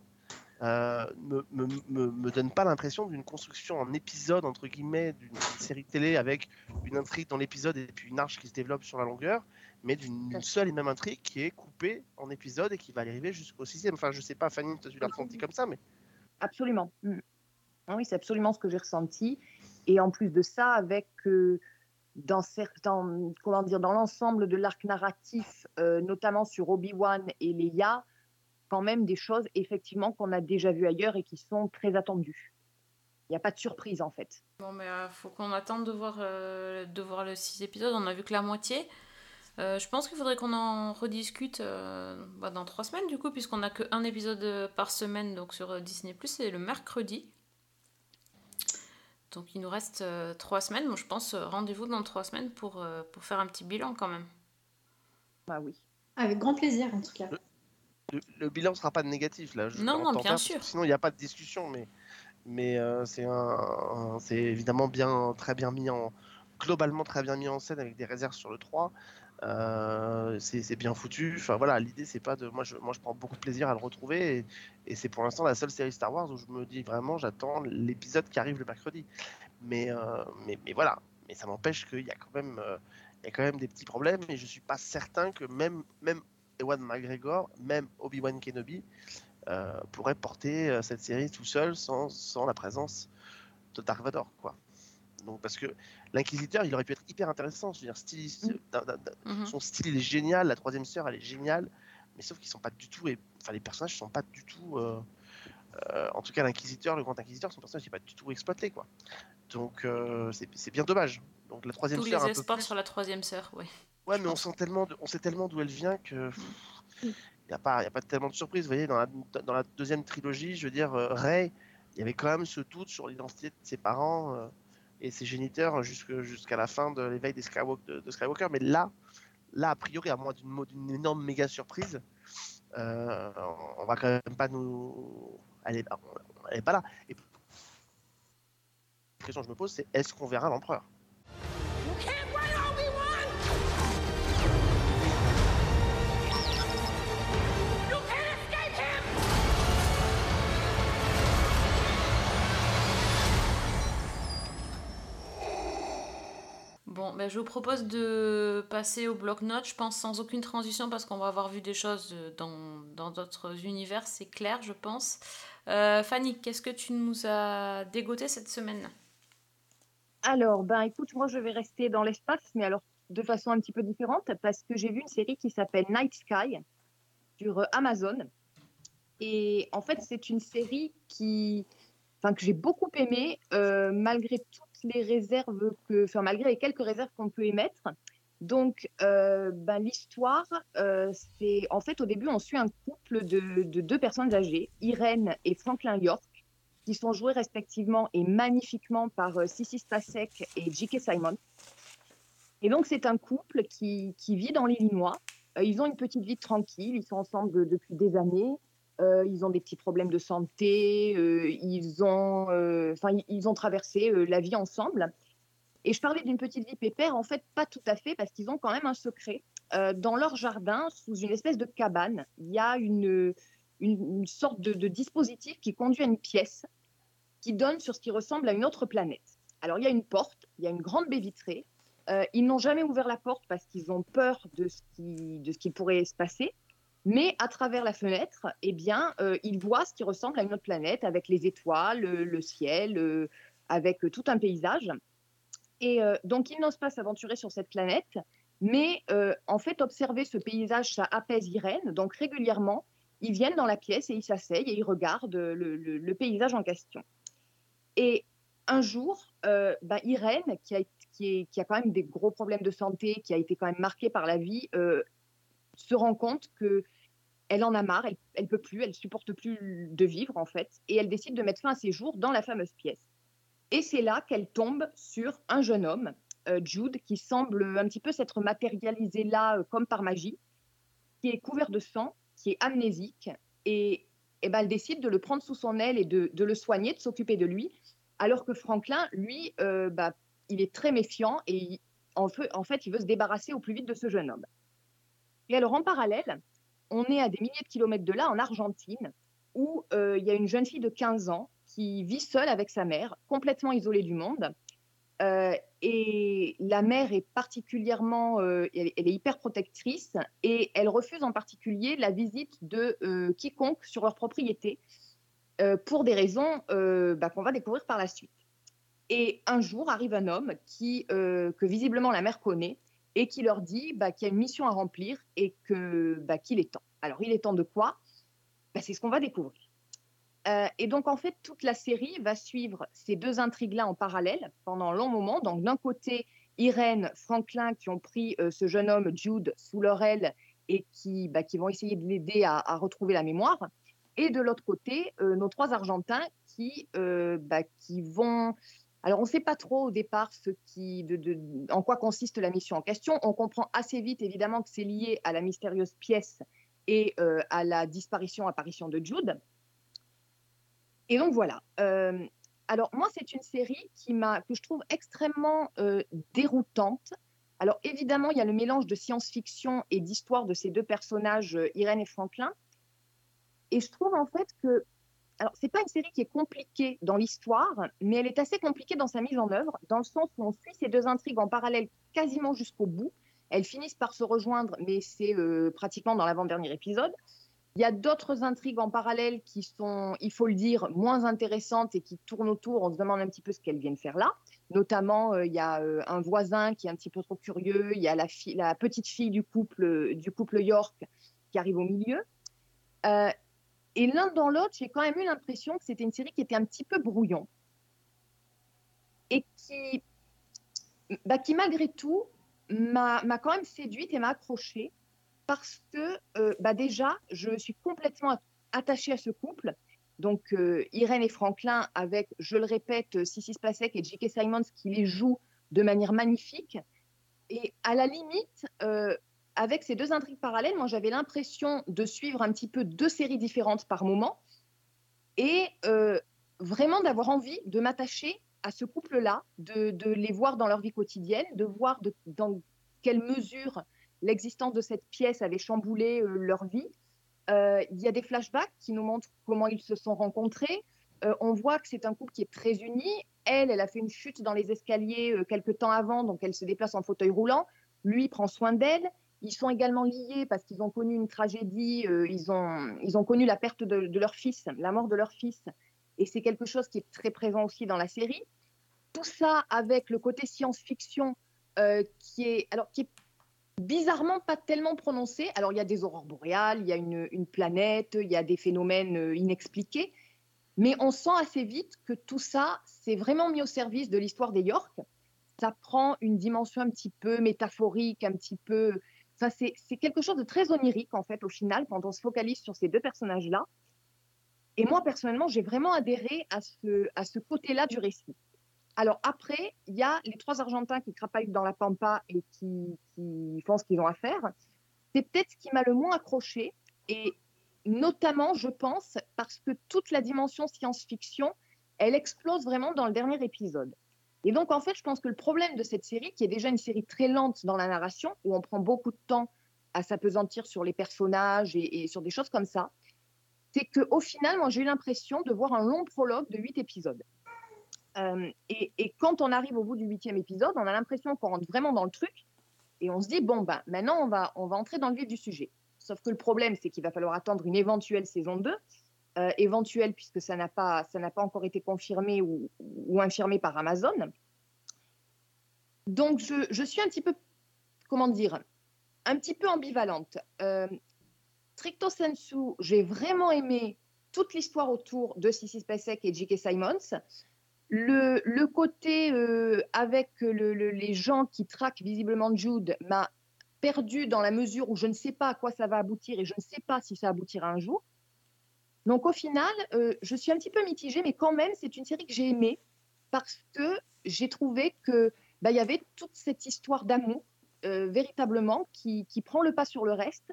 euh, me, me, me, me donne pas l'impression d'une construction en épisode entre guillemets d'une série télé avec une intrigue dans l'épisode et puis une arche qui se développe sur la longueur, mais d'une seule et même intrigue qui est coupée en épisodes et qui va arriver jusqu'au sixième. Enfin, je sais pas, Fanny, tu l'as ressenti comme ça, mais Absolument. Mm. Ah Oui, c'est absolument ce que j'ai ressenti. Et en plus de ça, avec euh, dans certains, comment dire, dans l'ensemble de l'arc narratif, euh, notamment sur Obi-Wan et Leia, quand même des choses effectivement qu'on a déjà vues ailleurs et qui sont très attendues. Il n'y a pas de surprise en fait. Bon, mais euh, faut qu'on attende de voir, euh, de voir le 6 épisodes. On a vu que la moitié. Euh, je pense qu'il faudrait qu'on en rediscute euh, bah, dans trois semaines, du coup, puisqu'on a qu'un épisode euh, par semaine donc sur Disney, c'est le mercredi. Donc il nous reste euh, trois semaines. Moi, je pense euh, rendez-vous dans trois semaines pour, euh, pour faire un petit bilan quand même. Bah oui. Avec grand plaisir, en tout cas. le, le bilan sera pas négatif là. je Non, non, en bien faire, sûr. Sinon, il n'y a pas de discussion, mais mais euh, c'est un, un- c'est évidemment bien très bien mis en globalement très bien mis en scène avec des réserves sur le 3. Euh, c'est bien foutu. Enfin voilà, l'idée c'est pas de moi je prends beaucoup de plaisir à le retrouver et, c'est pour l'instant la seule série Star Wars où je me dis vraiment j'attends l'épisode qui arrive le mercredi. Mais euh, mais voilà, mais ça m'empêche qu'il y a quand même euh, y a quand même des petits problèmes et je suis pas certain que même même Ewan McGregor, même Obi-Wan Kenobi, pourrait porter cette série tout seul sans, sans la présence de Dark Vador, quoi. Donc parce que l'inquisiteur, il aurait pu être hyper intéressant. Je veux dire, styliste- Mm. Mhm. son style est génial, la troisième sœur elle est géniale, mais sauf qu'ils sont pas du tout, enfin les personnages sont pas du tout, euh, euh, en tout cas l'inquisiteur, le grand inquisiteur, son personnage n'est pas du tout exploité, quoi. Donc euh, c'est bien dommage. Donc la troisième Tous sœur les espoirs sur la troisième sœur, ouais. Ouais, mais on sent tellement, de- on sait tellement d'où elle vient que il n'y a pas, y a pas tellement de surprise. Vous voyez, dans la, dans la deuxième trilogie, je veux dire, Rey, il y avait quand même ce doute sur l'identité de ses parents et ses géniteurs jusque- jusqu'à la fin de l'éveil des de, Skywalker. Mais là, là, a priori, à moins d'une mo- d'une énorme méga surprise, euh, on va quand même pas nous, elle est, elle est pas là. Et la question que je me pose, c'est est-ce qu'on verra l'empereur? Bon, ben, je vous propose de passer au bloc-notes, je pense sans aucune transition parce qu'on va avoir vu des choses euh, dans d'autres univers, c'est clair, je pense. Euh, Fanny, qu'est-ce que tu nous as dégoté cette semaine? Alors, ben écoute, moi je vais rester dans l'espace, mais alors de façon un petit peu différente, parce que j'ai vu une série qui s'appelle Night Sky sur euh, Amazon. Et en fait, c'est une série qui, enfin, que j'ai beaucoup aimée, malgré toutes les réserves que, malgré les quelques réserves qu'on peut émettre. Donc, euh, ben, l'histoire, euh, c'est en fait au début, on suit un couple de, de deux personnes âgées, Irène et Franklin York, qui sont joués respectivement et magnifiquement par euh, Sissy Spacek et J.K. Simon. Et donc, c'est un couple qui, qui vit dans l'Illinois. Euh, ils ont une petite vie tranquille, ils sont ensemble depuis des années. Euh, ils ont des petits problèmes de santé, euh, ils, ont, euh, ils- ont traversé la vie ensemble. Et je parlais d'une petite vie pépère, en fait, pas tout à fait, parce qu'ils ont quand même un secret. Dans leur jardin, sous une espèce de cabane, il y a une, une, sorte de, de dispositif qui conduit à une pièce qui donne sur ce qui ressemble à une autre planète. Alors, il y a une porte, il y a une grande baie vitrée. Ils n'ont jamais ouvert la porte parce qu'ils ont peur de ce, qui, de ce qui pourrait se passer. Mais à travers la fenêtre, eh bien, euh, ils voient ce qui ressemble à une autre planète avec les étoiles, le, ciel, euh, avec euh, tout un paysage. Et donc, ils n'osent pas s'aventurer sur cette planète. Mais en fait, observer ce paysage, ça apaise Irène. Donc, régulièrement, ils viennent dans la pièce et ils s'asseyent et ils regardent le, paysage en question. Et un jour, bah, Irène, qui a, quand même des gros problèmes de santé, qui a été quand même marquée par la vie, se rend compte que elle en a marre, elle, elle peut plus, elle supporte plus de vivre en fait, et elle décide de mettre fin à ses jours dans la fameuse pièce. Et c'est là qu'elle tombe sur un jeune homme, euh, Jude, qui semble un petit peu s'être matérialisé là euh, comme par magie, qui est couvert de sang, qui est amnésique, et, et ben, elle décide de le prendre sous son aile et de, le soigner, de s'occuper de lui, alors que Franklin, lui, euh, bah, il est très méfiant et en fait, il veut se débarrasser au plus vite de ce jeune homme. Et alors, en parallèle, on est à des milliers de kilomètres de là, en Argentine, où euh, il y a une jeune fille de 15 ans qui vit seule avec sa mère, complètement isolée du monde. Euh, et la mère est particulièrement, euh, elle, est hyper protectrice et elle refuse en particulier la visite de quiconque sur leur propriété pour des raisons bah, qu'on va découvrir par la suite. Et un jour arrive un homme qui, que visiblement la mère connaît et qui leur dit bah, qu'il y a une mission à remplir et que bah, qu'il est temps. Alors il est temps de quoi? Bah, C'est ce qu'on va découvrir. Euh, et donc en fait toute la série va suivre ces deux intrigues-là en parallèle pendant un long moment. Donc d'un côté Irène, Franklin qui ont pris euh, ce jeune homme Jude sous leur aile et qui, vont essayer de l'aider à, retrouver la mémoire. Et de l'autre côté, euh, nos trois Argentins qui vont alors, on ne sait pas trop au départ ce qui, en quoi consiste la mission en question. On comprend assez vite, évidemment, que c'est lié à la mystérieuse pièce et euh, à la disparition, apparition de Jude. Et donc, voilà. Euh, alors, moi, c'est une série qui que je trouve extrêmement euh, déroutante. Alors, évidemment, il y a le mélange de science-fiction et d'histoire de ces deux personnages, Irène et Franklin. Et je trouve, en fait, que alors, c'est pas une série qui est compliquée dans l'histoire, mais elle est assez compliquée dans sa mise en œuvre, dans le sens où on suit ces deux intrigues en parallèle quasiment jusqu'au bout. Elles finissent par se rejoindre, mais c'est euh, pratiquement dans l'avant-dernier épisode. Il y a d'autres intrigues en parallèle qui sont, il faut le dire, moins intéressantes et qui tournent autour. On se demande un petit peu ce qu'elles viennent faire là. Notamment, euh, il y a euh, un voisin qui est un petit peu trop curieux. Il y a la, petite fille du couple York qui arrive au milieu. Euh, et l'un dans l'autre, j'ai quand même eu l'impression que c'était une série qui était un petit peu brouillon. Et qui, bah, qui malgré tout, m'a quand même séduite et m'a accrochée. Parce que, euh, bah, déjà, je suis complètement at- attachée à ce couple. Donc, euh, Irène et Franklin, avec, je le répète, Sissi Spacek et J.K. Simons qui les jouent de manière magnifique. Et à la limite, euh, avec ces deux intrigues parallèles, moi j'avais l'impression de suivre un petit peu deux séries différentes par moment et euh, vraiment d'avoir envie de m'attacher à ce couple-là, de, les voir dans leur vie quotidienne, de voir dans quelle mesure l'existence de cette pièce avait chamboulé euh, leur vie. Euh, Il y a des flashbacks qui nous montrent comment ils se sont rencontrés. On voit que c'est un couple qui est très uni. Elle, elle a fait une chute dans les escaliers quelques temps avant, donc elle se déplace en fauteuil roulant. Lui prend soin d'elle. Ils sont également liés parce qu'ils ont connu une tragédie, euh, ils, ont, ils ont connu la perte de, leur fils, la mort de leur fils. Et c'est quelque chose qui est très présent aussi dans la série. Tout ça avec le côté science-fiction euh, qui, est, qui est bizarrement pas tellement prononcé. Alors il y a des aurores boréales, il y a une, une planète, il y a des phénomènes euh, inexpliqués. Mais on sent assez vite que tout ça, c'est vraiment mis au service de l'histoire des York. Ça prend une dimension un petit peu métaphorique, un petit peu C'est quelque chose de très onirique, en fait, au final, quand on se focalise sur ces deux personnages-là. Et moi, personnellement, j'ai vraiment adhéré à ce, à ce côté-là du récit. Alors après, il y a les trois Argentins qui crapaillent dans la pampa et qui, qui font ce qu'ils ont à faire. C'est peut-être ce qui m'a le moins accroché, et notamment, je pense, parce que toute la dimension science-fiction, elle explose vraiment dans le dernier épisode. Et donc, en fait, je pense que le problème de cette série, qui est déjà une série très lente dans la narration, où on prend beaucoup de temps à s'apesantir sur les personnages et, sur des choses comme ça, c'est qu'au final, moi, j'ai eu l'impression de voir un long prologue de huit épisodes. Euh, et, et quand on arrive au bout du huitième épisode, on a l'impression qu'on rentre vraiment dans le truc et on se dit, bon, ben, maintenant, on va, on va entrer dans le vif du sujet. Sauf que le problème, c'est qu'il va falloir attendre une éventuelle saison 2, euh, éventuelle puisque ça n'a pas, pas encore été confirmé ou, infirmé par Amazon. Donc, je, suis un petit peu, comment dire, un petit peu ambivalente. Euh, sensu, j'ai vraiment aimé toute l'histoire autour de Sissy Spacek et J.K. Simons. Le, côté euh, avec le- le- les gens qui traquent visiblement Jude m'a perdu dans la mesure où je ne sais pas à quoi ça va aboutir et je ne sais pas si ça aboutira un jour. Donc au final, euh, je suis un petit peu mitigée, mais quand même, c'est une série que j'ai aimée parce que j'ai trouvé que bah, y avait toute cette histoire d'amour euh, véritablement qui, qui prend le pas sur le reste.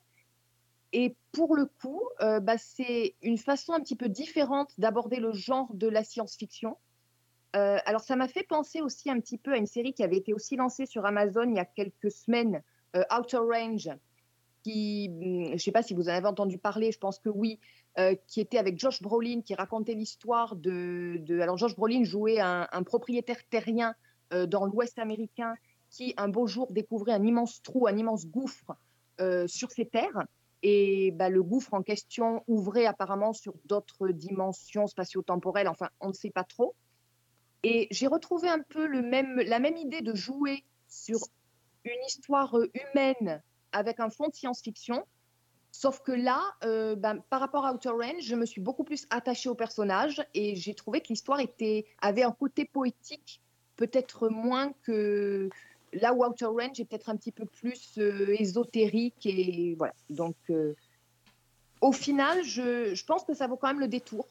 Et pour le coup, euh, bah, c'est une façon un petit peu différente d'aborder le genre de la science-fiction. Alors ça m'a fait penser aussi un petit peu à une série qui avait été aussi lancée sur Amazon il y a quelques semaines, Outer Range, qui, hum, je ne sais pas si vous en avez entendu parler, je pense que oui, euh, qui était avec Josh Brolin, qui racontait l'histoire de. Alors Josh Brolin jouait un, un propriétaire terrien euh, dans l'Ouest américain qui un beau jour découvrait un immense trou, un immense gouffre euh, sur ses terres. Et bah, le gouffre en question ouvrait apparemment sur d'autres dimensions spatio-temporelles, enfin on ne sait pas trop. Et j'ai retrouvé un peu le même, la même idée de jouer sur une histoire humaine avec un fond de science-fiction. Sauf que là, euh, ben, par rapport à Outer Range, je me suis beaucoup plus attachée au personnage et j'ai trouvé que l'histoire était, avait un côté poétique, peut-être moins que là où Outer Range est peut-être un petit peu plus euh, ésotérique. Et voilà. Donc, euh, au final, je, je pense que ça vaut quand même le détour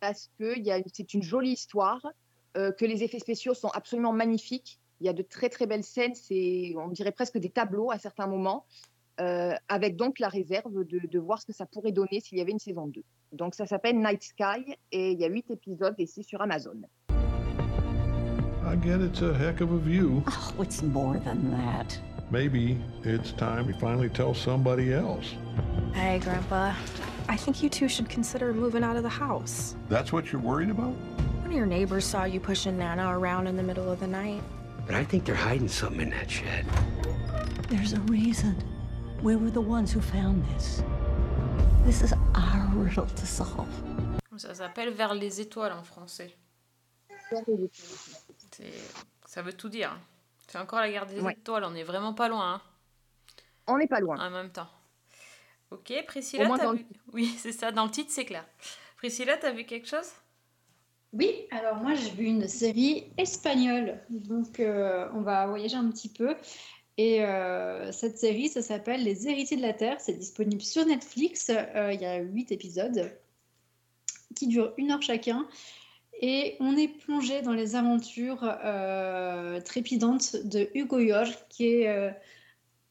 parce que c'est une jolie histoire, que les effets spéciaux sont absolument magnifiques. Il y a de très très belles scènes, on dirait presque des tableaux à certains moments, avec donc la réserve de, de voir ce que ça pourrait donner s'il y avait une saison 2. Donc ça s'appelle Night Sky et il y a huit épisodes et c'est sur Amazon. I get it's a heck of a view. Oh, it's more than that. Maybe it's time we finally tell somebody else. Hey, Grandpa. I think you two should consider moving out of the house. That's what you're worried about? One of your neighbors saw you pushing Nana around in the middle of the night. But I think they're hiding something in that shed. There's a reason. We were the ones who found this. This is our riddle to solve. Ça s'appelle Vers les étoiles en français. Ça veut tout dire. C'est encore la guerre des Ouais. étoiles, on est vraiment pas loin hein, On n'est pas loin. en même temps. Ok, Priscilla, t'as le vu... Oui, c'est ça, dans le titre, c'est clair. Priscilla, t'as vu quelque chose? Oui, alors moi j'ai vu une série espagnole, donc euh, on va voyager un petit peu. Et euh, cette série, ça s'appelle Les Héritiers de la Terre, c'est disponible sur Netflix, Euh, il y a huit épisodes qui durent une heure chacun. Et on est plongé dans les aventures euh, trépidantes de Hugo York, qui est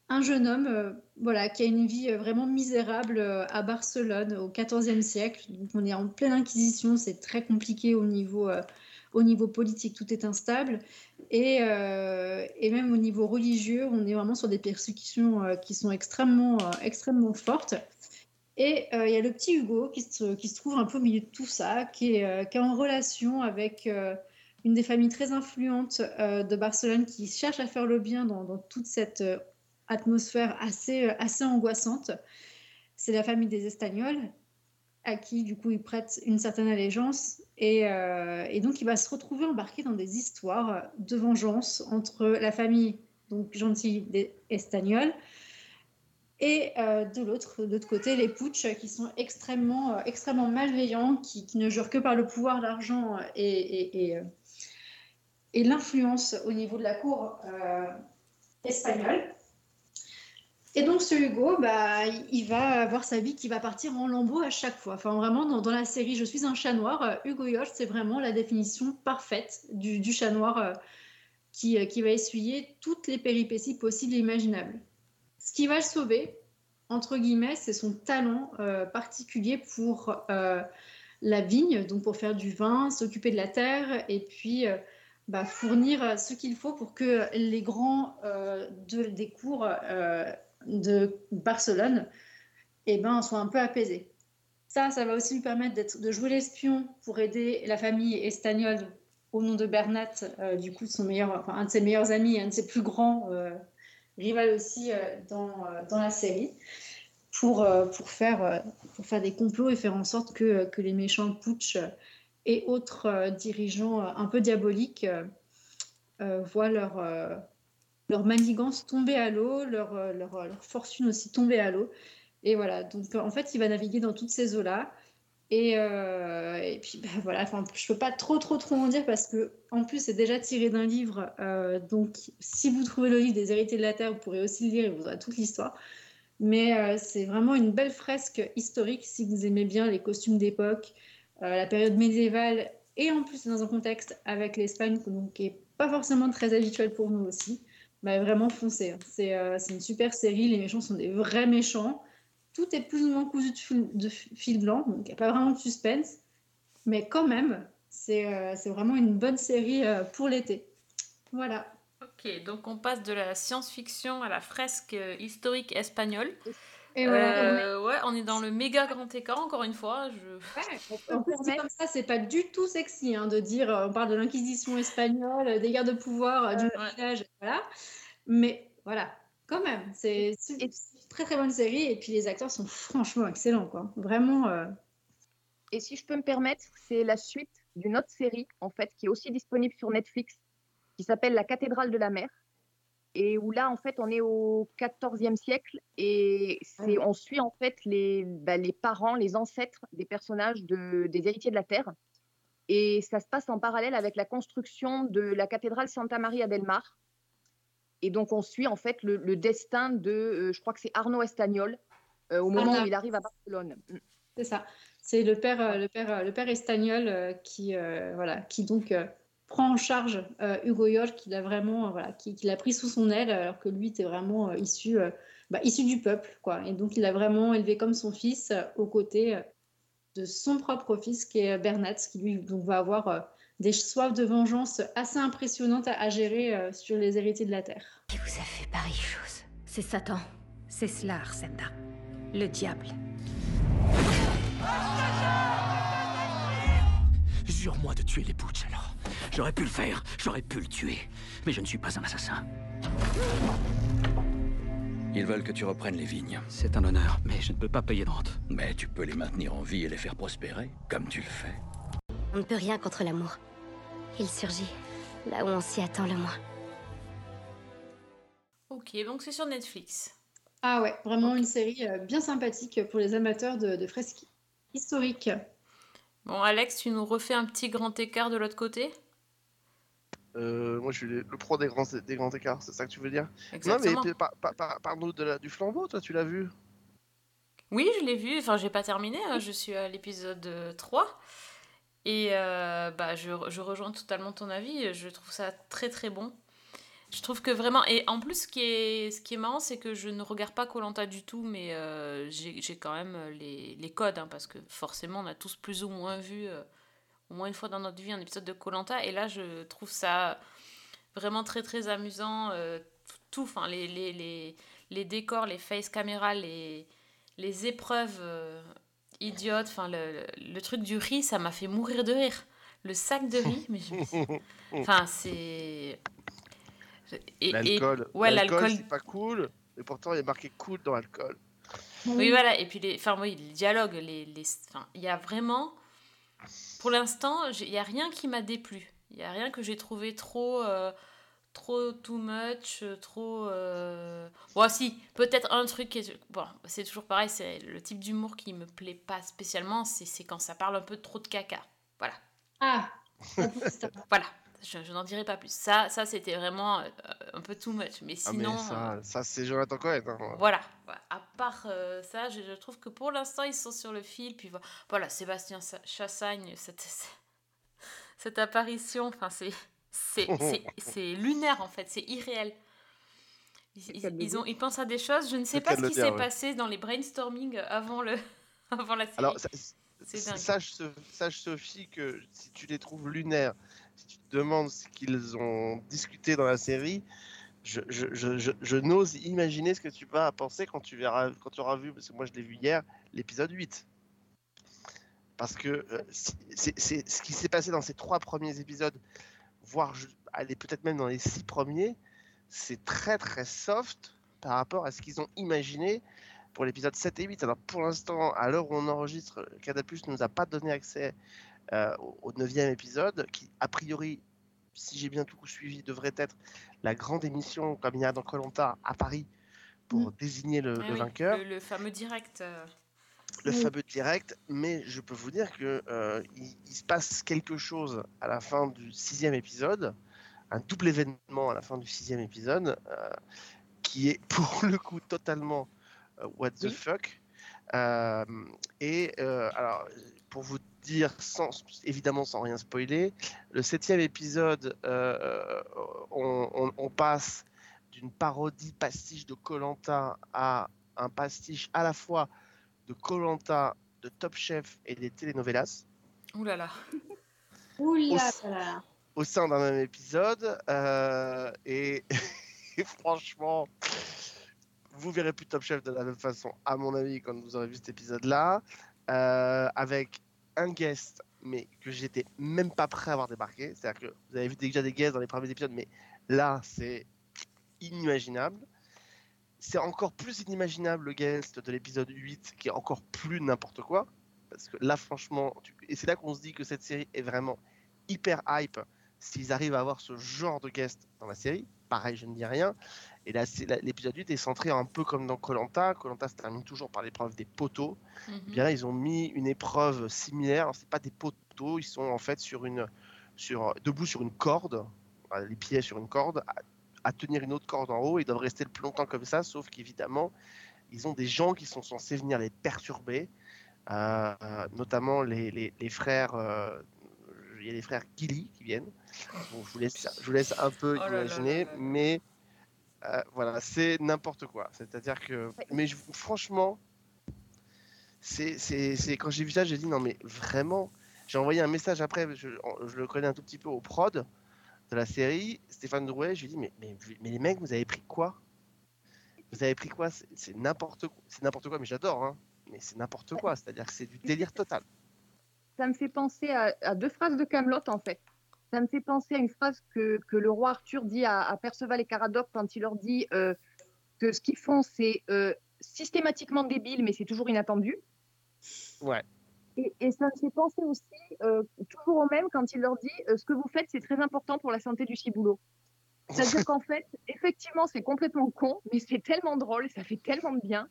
un jeune homme voilà, qui a une vie vraiment misérable à Barcelone au XIVe siècle. Donc on est en pleine inquisition, c'est très compliqué au niveau, au niveau politique, tout est instable. Et, euh, et même au niveau religieux, on est vraiment sur des persécutions euh, qui sont extrêmement, euh, extrêmement fortes. Et il y a le petit Hugo qui se, qui se trouve un peu au milieu de tout ça, qui est, qui est en relation avec une des familles très influentes de Barcelone qui cherche à faire le bien dans, dans toute cette atmosphère assez, assez angoissante. C'est la famille des Espagnols, à qui du coup il prête une certaine allégeance. Et, euh, et donc il va se retrouver embarqué dans des histoires de vengeance entre la famille donc gentille des et euh, de l'autre côté les putsch qui sont extrêmement, euh, extrêmement malveillants, qui, ne jurent que par le pouvoir, l'argent et, et, l'influence au niveau de la cour espagnole. Et donc ce Hugo, bah, il- va avoir sa vie qui va partir en lambeaux à chaque fois. Enfin vraiment, dans, la série Je suis un chat noir, euh, Hugo Yost, c'est vraiment la définition parfaite du, chat noir euh, qui, euh, qui va essuyer toutes les péripéties possibles et imaginables. Ce qui va le sauver, entre guillemets, c'est son talent particulier pour la vigne, donc pour faire du vin, s'occuper de la terre et puis bah, fournir ce qu'il faut pour que les grands de, des cours de Barcelone eh ben, soient un peu apaisés. Ça, ça va aussi lui permettre de jouer l'espion pour aider la famille espagnole au nom de Bernat, euh, du coup, son meilleur, enfin, un de ses meilleurs amis, un de ses plus grands euh, rivales aussi euh, dans, dans la série, pour, pour, faire, pour faire des complots et faire en sorte que, que les méchants putsch et autres dirigeants un peu diaboliques voient leur, leur manigance tomber à l'eau, leur, euh, euh, leur fortune aussi tomber à l'eau. Et voilà, donc en fait, il va naviguer dans toutes ces eaux-là. Et, euh, et puis bah, voilà, enfin, je peux pas trop trop trop en dire parce que en plus c'est déjà tiré d'un livre. euh, donc si vous trouvez le livre des héritiers de la Terre, vous pourrez aussi le lire et vous aurez toute l'histoire. Mais euh, c'est vraiment une belle fresque historique si vous aimez bien les costumes d'époque, euh, la période médiévale et en plus dans un contexte avec l'Espagne qui est pas forcément très habituel pour nous aussi. Bah, vraiment foncez. hein. C'est euh, une super série. Les méchants sont des vrais méchants. Tout est plus ou moins cousu de fil, de fil blanc, donc il n'y a pas vraiment de suspense. Mais quand même, c'est euh, vraiment une bonne série euh, pour l'été. Voilà. Ok, donc on passe de la science-fiction à la fresque euh, historique espagnole. Et voilà. Euh, ouais, on est dans le méga grand écart, encore une fois. Je... En plus, dit comme ça, c'est pas du tout sexy hein, de dire euh, on parle de l'inquisition espagnole, des guerres de pouvoir, euh, du village, voilà. Mais voilà, quand même, c'est c'est une très très bonne série et puis les acteurs sont franchement excellents, quoi. Vraiment. euh, Et si je peux me permettre, c'est la suite d'une autre série, en fait, qui est aussi disponible sur Netflix, qui s'appelle La cathédrale de la mer. Et où là, en fait, on est au 14e siècle et c'est, on suit en fait les, bah, les parents, les ancêtres des personnages de, des héritiers de la Terre. Et ça se passe en parallèle avec la construction de la cathédrale Santa Maria del Mar. Et donc, on suit en fait le, le destin de, euh, je crois que c'est Arnaud Estagnol, euh, au moment où il arrive à Barcelone. Mm. C'est ça. C'est le père, euh, le père, le père espagnol euh, qui, euh, voilà, qui donc prend en charge euh, Hugo York, qu'il a vraiment, euh, voilà, qui, qui l'a pris sous son aile, alors que lui était vraiment euh, issu, euh, bah, issu du peuple, quoi. Et donc il l'a vraiment élevé comme son fils, euh, aux côtés de son propre fils, qui est Bernat, qui lui donc va avoir euh, des soifs de vengeance assez impressionnantes à, à gérer euh, sur les héritiers de la terre. Qui vous a fait pareille chose C'est Satan. C'est cela, Arsenda. Le diable. Jure-moi de tuer les Butch alors. J'aurais pu le faire, j'aurais pu le tuer. Mais je ne suis pas un assassin. Ils veulent que tu reprennes les vignes. C'est un honneur, mais je ne peux pas payer de rente. Mais tu peux les maintenir en vie et les faire prospérer, comme tu le fais. On ne peut rien contre l'amour. Il surgit là où on s'y attend le moins. Ok, donc c'est sur Netflix. Ah ouais, vraiment une série euh, bien sympathique pour les amateurs de, de fresques historiques. Bon, Alex, tu nous refais un petit grand écart de l'autre côté? Euh, moi, je suis le le pro des grands, des grands écarts, c'est ça que tu veux dire? Exactement. Non, mais par- par- par- parle-nous de la- du flambeau, toi, tu l'as vu? Oui, je l'ai vu. Enfin, j'ai pas terminé. hein, Je suis à l'épisode euh, 3. Et euh, bah, je, je rejoins totalement ton avis. Je trouve ça très très bon. Je trouve que vraiment. Et en plus, ce qui est, ce qui est marrant, c'est que je ne regarde pas Colanta du tout, mais euh, j'ai j'ai quand même euh, les, les codes. hein, parce que forcément, on a tous plus ou moins vu, euh, au moins une fois dans notre vie, un épisode de Colanta. Et là, je trouve ça vraiment très très amusant. euh, tout, enfin, les, les, les, les décors, les face caméras, les, les épreuves euh, idiotes, enfin, le, le, le truc du riz, ça m'a fait mourir de rire. Le sac de riz, mais je me suis- Enfin, c'est. Et- et- L'alcool. Ouais, L'alcool, l'alcool. c'est pas cool, et pourtant, il est marqué cool dans l'alcool. Oui, voilà. Et puis, les, enfin, oui, les dialogues, les, les, enfin, il y a vraiment. Pour l'instant, il n'y a rien qui m'a déplu. Il n'y a rien que j'ai trouvé trop. euh, trop too much, euh, trop. Euh... Bon, si, peut-être un truc qui est. Bon, c'est toujours pareil, c'est le type d'humour qui me plaît pas spécialement, c'est quand ça parle un peu trop de caca. Voilà. Ah Voilà. Je, je n'en dirai pas plus. Ça, ça c'était vraiment euh, un peu too much. Mais Ah, mais sinon. euh, ça, ça c'est Jonathan Cohen. hein. voilà. Voilà. À part euh, ça, je, je trouve que pour l'instant, ils sont sur le fil. Puis vo- voilà, Sébastien Sa- Chassagne, cette, cette apparition, enfin, c'est, c'est, c'est, c'est lunaire en fait, c'est irréel. Ils, ont, ils pensent à des choses. Je ne sais pas ce qui s'est ouais. passé dans les brainstorming avant, le, avant la série. Alors, sache, So- sache, Sophie que si tu les trouves lunaires, tu te demandes ce qu'ils ont discuté dans la série, je, n'ose imaginer ce que tu vas penser quand tu, verras, quand tu auras vu, parce que moi je l'ai vu hier, l'épisode 8. Parce que euh, c'est ce qui s'est passé dans ces trois premiers épisodes, voire aller peut-être même dans les six premiers, c'est très très soft par rapport à ce qu'ils ont imaginé pour l'épisode 7 et 8. Alors pour l'instant, à l'heure où on enregistre, Canal+ ne nous a pas donné accès euh, au- neuvième épisode, qui a priori, si j'ai bien tout suivi, devrait être la grande émission comme il y a dans Colanta à Paris pour désigner le, Ah le oui, vainqueur. le, le fameux direct. euh, le Oui. fameux direct, mais je peux vous dire que euh, il, il se passe quelque chose à la fin du sixième épisode, un double événement à la fin du sixième épisode, euh, qui est pour le coup totalement what the Oui. fuck. Et alors, pour vous dire, sans, évidemment sans rien spoiler, le septième épisode, euh, on, on- on passe d'une parodie pastiche de Colanta à un pastiche à la fois de Colanta, de Top Chef et des telenovelas Ouh là là. Ouh là Au- là. au sein d'un même épisode. euh, et, et franchement, vous verrez plus Top Chef de la même façon, à mon avis, quand vous aurez vu cet épisode-là, euh, avec un guest, mais que j'étais même pas prêt à avoir débarqué. C'est-à-dire que vous avez vu déjà des guests dans les premiers épisodes, mais là, c'est inimaginable. C'est encore plus inimaginable le guest de l'épisode 8, qui est encore plus n'importe quoi. Parce que là, franchement, et c'est là qu'on se dit que cette série est vraiment hyper hype s'ils arrivent à avoir ce genre de guest dans la série. Pareil, je ne dis rien. Et là, l'épisode 8 est centré un peu comme dans Colanta. Colanta se termine toujours par l'épreuve des poteaux. Mhm. Bien là, ils ont mis une épreuve similaire. Alors, C'est pas des poteaux, ils sont en fait sur une, sur, debout sur une corde, les pieds sur une corde, à, à tenir une autre corde en haut. Ils doivent rester le plus longtemps comme ça, sauf qu'évidemment, ils ont des gens qui sont censés venir les perturber, euh, euh, notamment les, les- les frères. euh, il y a les frères Gilly qui viennent. Bon, je, vous laisse, je vous laisse un peu Oh là imaginer, là là. mais euh, voilà, c'est n'importe quoi. C'est-à-dire que, mais je- franchement, c'est, quand j'ai vu ça, j'ai dit non mais vraiment. J'ai envoyé un message après, je, je le connais un tout petit peu au prod de la série, Stéphane Drouet. Je lui ai dit mais, mais, mais les mecs, vous avez pris quoi? Vous avez pris quoi? C'est, c'est n'importe quoi. C'est n'importe quoi, mais j'adore. Hein. Mais c'est n'importe quoi. C'est-à-dire que c'est du délire total. Ça me fait penser à, à deux phrases de Camelot en fait. Ça me fait penser à une phrase que, que le roi Arthur dit à, à Perceval et Caradoc quand il leur dit euh, que ce qu'ils font c'est euh, systématiquement débile mais c'est toujours inattendu. Ouais. Et, et ça me fait penser aussi euh, toujours au même quand il leur dit euh, ce que vous faites c'est très important pour la santé du ciboulot. C'est-à-dire qu'en fait, effectivement, c'est complètement con, mais c'est tellement drôle, ça fait tellement de bien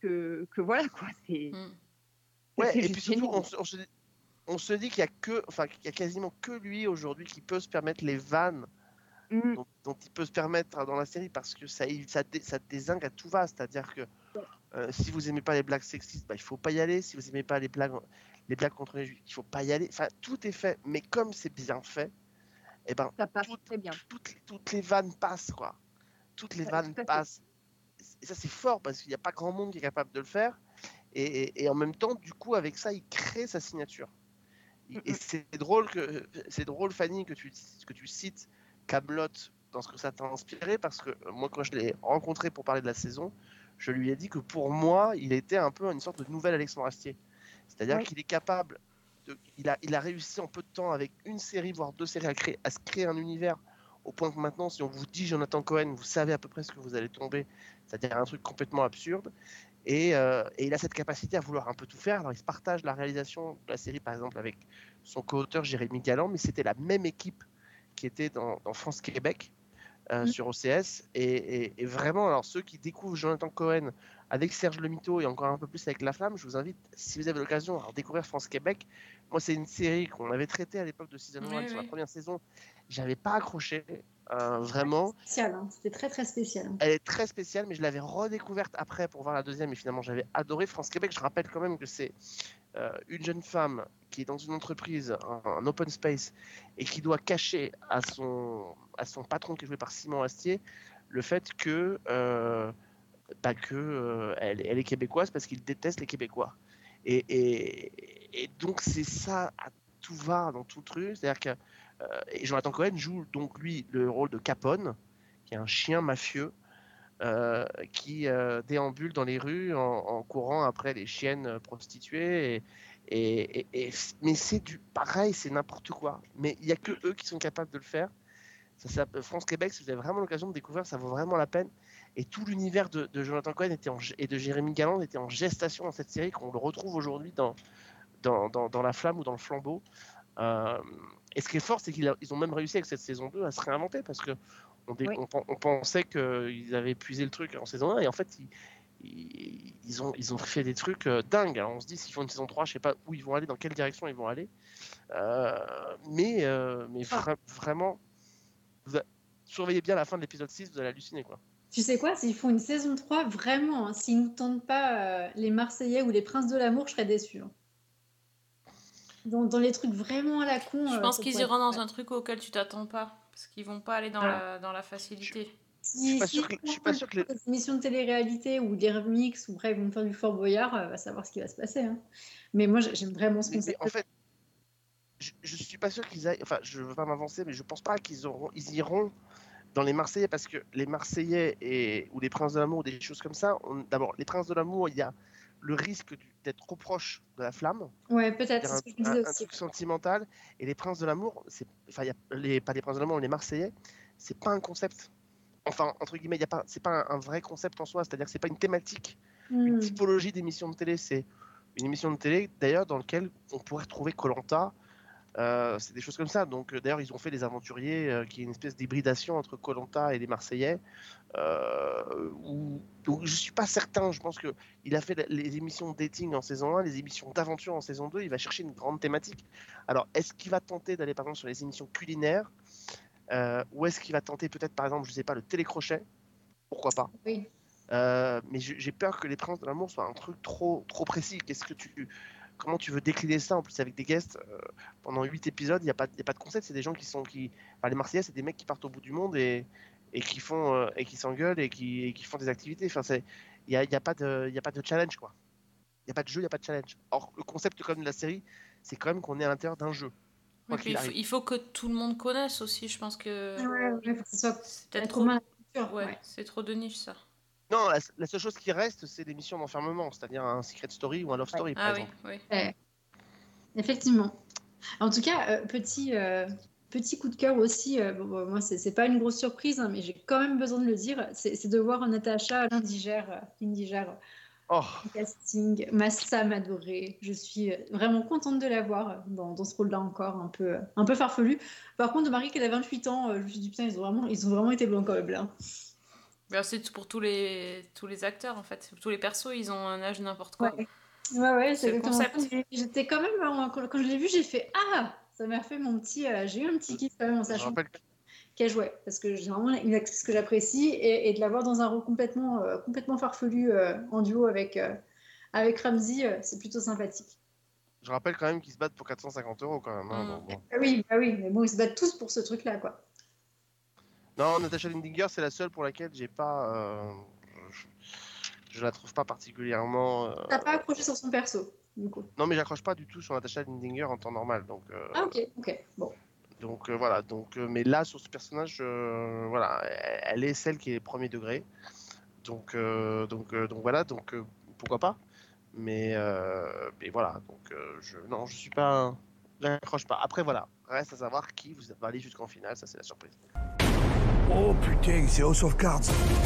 que, que voilà quoi. C'est Mm. Ouais, et puis surtout, on, on se dit, on se dit qu'il y a que, enfin, qu'il y a quasiment que lui aujourd'hui qui peut se permettre les vannes Mm. dont, dont il peut se permettre dans la série parce que ça, ça, ça désingue à tout va. C'est-à-dire que euh, si vous aimez pas les blagues sexistes, bah, il faut pas y aller. Si vous aimez pas les blagues, les blagues contre les juifs, il faut pas y aller. Enfin, tout est fait, mais comme c'est bien fait, et ben, ça passe très bien. toutes, les- toutes les vannes passent, quoi. Toutes les Ouais, vannes passent. Et ça, c'est fort parce qu'il n'y a pas grand monde qui est capable de le faire. Et, et- et en même temps, du coup, avec ça, il crée sa signature. Et- c'est drôle que c'est drôle, Fanny, que tu que tu cites Camelot dans ce que ça t'a inspiré parce que euh, moi, quand je l'ai rencontré pour parler de la saison, je lui ai dit que pour moi, il était un peu une sorte de nouvel Alexandre Astier. C'est-à-dire Oui. qu'il est capable de, il a, il a réussi en peu de temps avec une série, voire deux séries, à, créer, à se créer un univers au point que maintenant, si on vous dit Jonathan Cohen, vous savez à peu près ce que vous allez tomber, c'est-à-dire un truc complètement absurde. Et, euh, et il a cette capacité à vouloir un peu tout faire. Alors, il se partage la réalisation de la série, par exemple, avec son co-auteur Jérémy Galland, mais c'était la même équipe qui était dans, dans France-Québec euh, Mm. sur OCS. Et, et- et vraiment, alors ceux qui découvrent Jonathan Cohen avec Serge Le Mito et encore un peu plus avec La Flamme, je vous invite, si vous avez l'occasion, à découvrir France-Québec. Moi, c'est une série qu'on avait traitée à l'époque de Season 1 Oui, sur la première saison. J'avais pas accroché, euh, vraiment. Spécial, hein. C'était très très spécial. Elle est très spéciale, mais je l'avais redécouverte après pour voir la deuxième et finalement j'avais adoré France Québec. Je rappelle quand même que c'est euh, une jeune femme qui est dans une entreprise, un, un open space, et qui doit cacher à son, à son patron qui est joué par Simon Astier le fait que, euh, bah, que euh, elle, elle est québécoise parce qu'il déteste les Québécois. Et, et, et donc c'est ça à tout va dans tout le truc. C'est-à-dire que et Jonathan Cohen joue donc lui le rôle de Capone, qui est un chien mafieux euh, qui euh, déambule dans les rues en, courant après les chiennes euh, prostituées. Et, mais c'est du pareil, c'est n'importe quoi. Mais il n'y a que eux qui sont capables de le faire. France-Québec, si vous avez vraiment l'occasion de découvrir, ça vaut vraiment la peine. Et tout l'univers de, Jonathan Cohen était et de Jérémy Galland était en gestation dans cette série, qu'on le retrouve aujourd'hui dans, dans, La Flamme ou dans Le Flambeau. Euh, et ce qui est fort, c'est qu'ils ont même réussi avec cette saison 2 à se réinventer parce que On, dé- Oui. on pen- on pensait qu'ils avaient épuisé le truc en saison 1 et en fait ils, ils- ils ont, ils ont fait des trucs euh, dingues. Alors on se dit s'ils font une saison 3, je sais pas où ils vont aller, dans quelle direction ils vont aller. Euh, mais euh, mais vra- vraiment, vous a- surveillez bien la fin de l'épisode 6, vous allez halluciner quoi. Tu sais quoi, s'ils font une saison 3, vraiment, hein, s'ils nous tentent pas euh, les Marseillais ou les Princes de l'amour, je serais déçue. hein. Dans, dans les trucs vraiment à la con. Je euh, pense qu'ils iront dans un truc auquel tu t'attends pas. Parce qu'ils vont pas aller dans, Ah. la, dans la facilité. Si, pas si sûr que- je suis pas sûr que les- des émissions de télé-réalité ou des remixes ou bref, ils vont faire du Fort Boyard, euh, va savoir ce qui va se passer. hein. Mais moi, j'aime vraiment ce Mais, mais concept. en fait, je, je suis pas sûr qu'ils aillent. Enfin, je veux pas m'avancer, mais je pense pas qu'ils auront, ils iront dans les Marseillais parce que les Marseillais et ou les Princes de l'amour, des choses comme ça. D'abord, les Princes de l'amour, il y a le risque d'être trop proche de la flamme. Ouais, peut-être, ce un, un- truc sentimental. Et les Princes de l'amour, c'est, enfin, y a les, pas les Princes de l'amour, les Marseillais, c'est pas un concept. Enfin, entre guillemets, il y a pas, c'est pas un, un vrai concept en soi. C'est-à-dire que c'est pas une thématique, une Hmm. typologie d'émission de télé. C'est une émission de télé, d'ailleurs, dans laquelle on pourrait retrouver Colanta. C'est des choses comme ça. Donc, euh, d'ailleurs, ils ont fait les Aventuriers, euh, qui est une espèce d'hybridation entre Colanta et les Marseillais. Euh, où, où je suis pas certain. Je pense que il a fait les émissions de dating en saison 1, les émissions d'aventure en saison 2. Il va chercher une grande thématique. Alors, est-ce qu'il va tenter d'aller par exemple sur les émissions culinaires euh, ou est-ce qu'il va tenter peut-être par exemple, je sais pas, le télécrochet? Pourquoi pas? Oui. Euh, mais j'ai peur que les princes de l'amour soient un truc trop trop précis. Qu'est-ce que tu comment tu veux décliner ça en plus avec des guests euh, pendant 8 épisodes il n'y a, pas- il y a pas de concept c'est des gens qui sont qui enfin, les marseillais c'est des mecs qui partent au bout du monde et, et qui font euh, et qui s'engueulent et qui, et qui font des activités enfin c'est il n'y a, il y a pas de il y a pas de challenge quoi il n'y a pas de jeu il n'y a pas de challenge or le concept même de la série c'est quand même qu'on est à l'intérieur d'un jeu il, faut, il faut que tout le monde connaisse aussi. Je pense que Ouais, ouais, faut que ce soit c'est peut-être être trop. Ouais, ouais. c'est trop de niche ça. Non la, la seule chose qui reste c'est l'émission d'enfermement c'est-à-dire un secret story ou un love story par Ah oui, exemple oui. Ouais. Effectivement. En tout cas, euh, petit, euh, petit coup de cœur aussi, euh, bon, bon, moi c'est pas une grosse surprise, hein, mais j'ai quand même besoin de le dire, c'est de voir Natacha l'indigère, euh, l'indigère oh au casting, ma Sam adorée. Je suis euh, vraiment contente de la voir dans, dans ce rôle-là encore, un peu, un peu farfelu. Par contre, de Marie qu'elle a 28 ans, euh, je me suis dit putain, ils ont vraiment, ils ont vraiment été blancs comme là. Mais C'est pour tous les, tous les acteurs en fait. Tous les persos, ils ont un âge n'importe quoi. Ouais. Ouais, ouais, C'est le concept. J'étais quand même, euh, quand, je l'ai vu, j'ai fait Ah Ça m'a fait mon petit. euh, j'ai eu un petit kiff quand même en sachant rappelle qu'elle jouait. Parce que j'ai vraiment une actrice que j'apprécie et, et de la voir dans un rôle complètement, euh, complètement farfelu euh, en duo avec, euh, avec Ramsey, euh, c'est plutôt sympathique. je rappelle quand même qu'ils se battent pour 450 euros quand même hein, Mm. bon. Ah oui, bah oui, mais bon, ils se battent tous pour ce truc-là, quoi. Non, Natasha Lindinger, c'est la seule pour laquelle j'ai pas. euh, je, je la trouve pas particulièrement. euh, T'as pas accroché sur son perso, du coup. Non, mais j'accroche pas du tout sur Natasha Lindinger en temps normal. Donc, euh, Ah, ok, ok. Bon. donc voilà. Donc, mais là, sur ce personnage, voilà, elle, est celle qui est premier degré. Donc, donc, donc voilà. Donc, pourquoi pas mais, mais voilà. Donc, je, non, je suis pas. J'accroche pas. Après, voilà. Reste à savoir qui vous va aller jusqu'en finale. Ça, c'est la surprise. Oh putain, c'est House of Cards.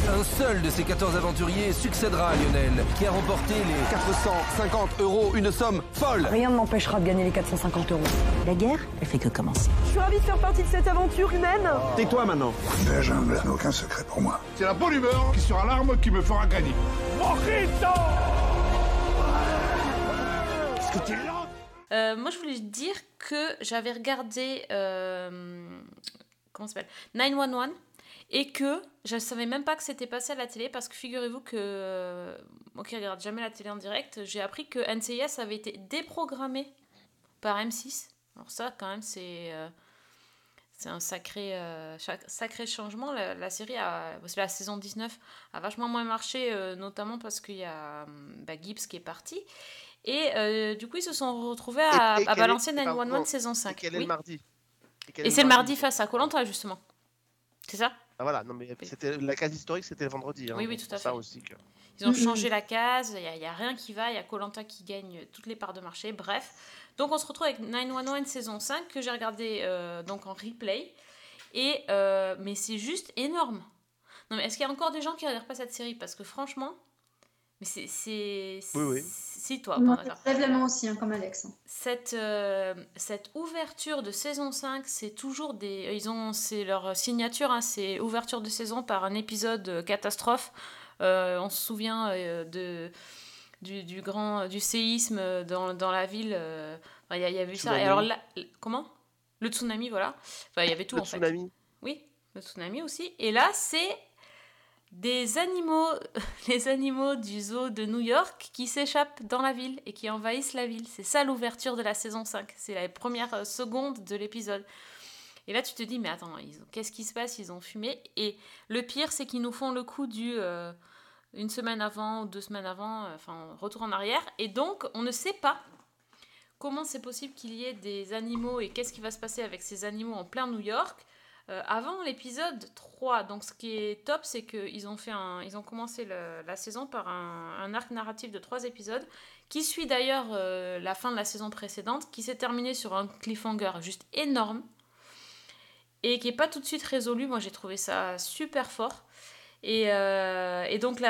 Un seul de ces 14 aventuriers succédera à Lionel, qui a remporté les 450 euros, une somme folle. Rien ne m'empêchera de gagner les 450 euros. La guerre, elle fait que commencer. Je suis ravie de faire partie de cette aventure humaine. Tais-toi maintenant. La jungle n'a aucun secret pour moi. C'est la bonne humeur qui sera l'arme qui me fera gagner. Mojito Est-ce que tu es là? Euh, moi, je voulais dire que j'avais regardé. euh, comment ça s'appelle? 911 et que je savais même pas que c'était passé à la télé parce que figurez-vous que. euh, moi qui regarde jamais la télé en direct, j'ai appris que NCIS avait été déprogrammé par M6. Alors, ça, quand même, c'est. euh, c'est un sacré, euh, sacré changement. La, la série, a, parce que la saison 19 a vachement moins marché, notamment parce qu'il y a hum, bah, Gibbs qui est parti. Et du coup, ils se sont retrouvés à, Et- et à balancer pardon, 911 saison Et 5. quel est Oui. le mardi? Et est c'est le mardi? face à Colanta, justement. C'est ça? Voilà, non mais c'était la case historique, c'était le vendredi. hein, Oui, oui, tout à Ça fait. aussi que. Ils ont Mhm. changé la case, il n'y a, rien qui va, il y a Colanta qui gagne toutes les parts de marché, bref. Donc on se retrouve avec 911 saison 5 que j'ai regardé euh, donc en replay. Et, euh, mais c'est juste énorme. Non mais est-ce qu'il y a encore des gens qui regardent pas cette série? Parce que franchement, mais c'est... c'est- Oui, oui. Si, toi, Non, par hasard. lève la main aussi, hein, comme Alex. hein. Cette, euh, cette ouverture de saison 5, c'est toujours des. Ils ont. C'est leur signature, hein, c'est ouverture de saison par un épisode catastrophe. Euh, on se souvient euh, de. Du, du grand du séisme dans, dans la ville euh, il y, y avait eu ça et Tsunami. alors là comment? Le tsunami voilà enfin il y avait tout Le en fait tsunami. oui, le tsunami aussi. Et là, c'est des animaux, les animaux du zoo de New York qui s'échappent dans la ville et qui envahissent la ville. C'est ça l'ouverture de la saison 5. C'est la première euh, seconde de l'épisode. Et là, tu te dis, mais attends, qu'est-ce qui se passe? Ils ont fumé. Et le pire, c'est qu'ils nous font le coup du euh, une semaine avant ou deux semaines avant, euh, enfin, retour en arrière. Et donc, on ne sait pas comment c'est possible qu'il y ait des animaux et qu'est-ce qui va se passer avec ces animaux en plein New York euh, avant l'épisode 3. Donc ce qui est top, c'est qu'ils ont, ont commencé la saison par un, arc narratif de 3 épisodes qui suit d'ailleurs euh, la fin de la saison précédente, qui s'est terminé sur un cliffhanger juste énorme et qui n'est pas tout de suite résolu. Moi j'ai trouvé ça super fort. Et, euh, donc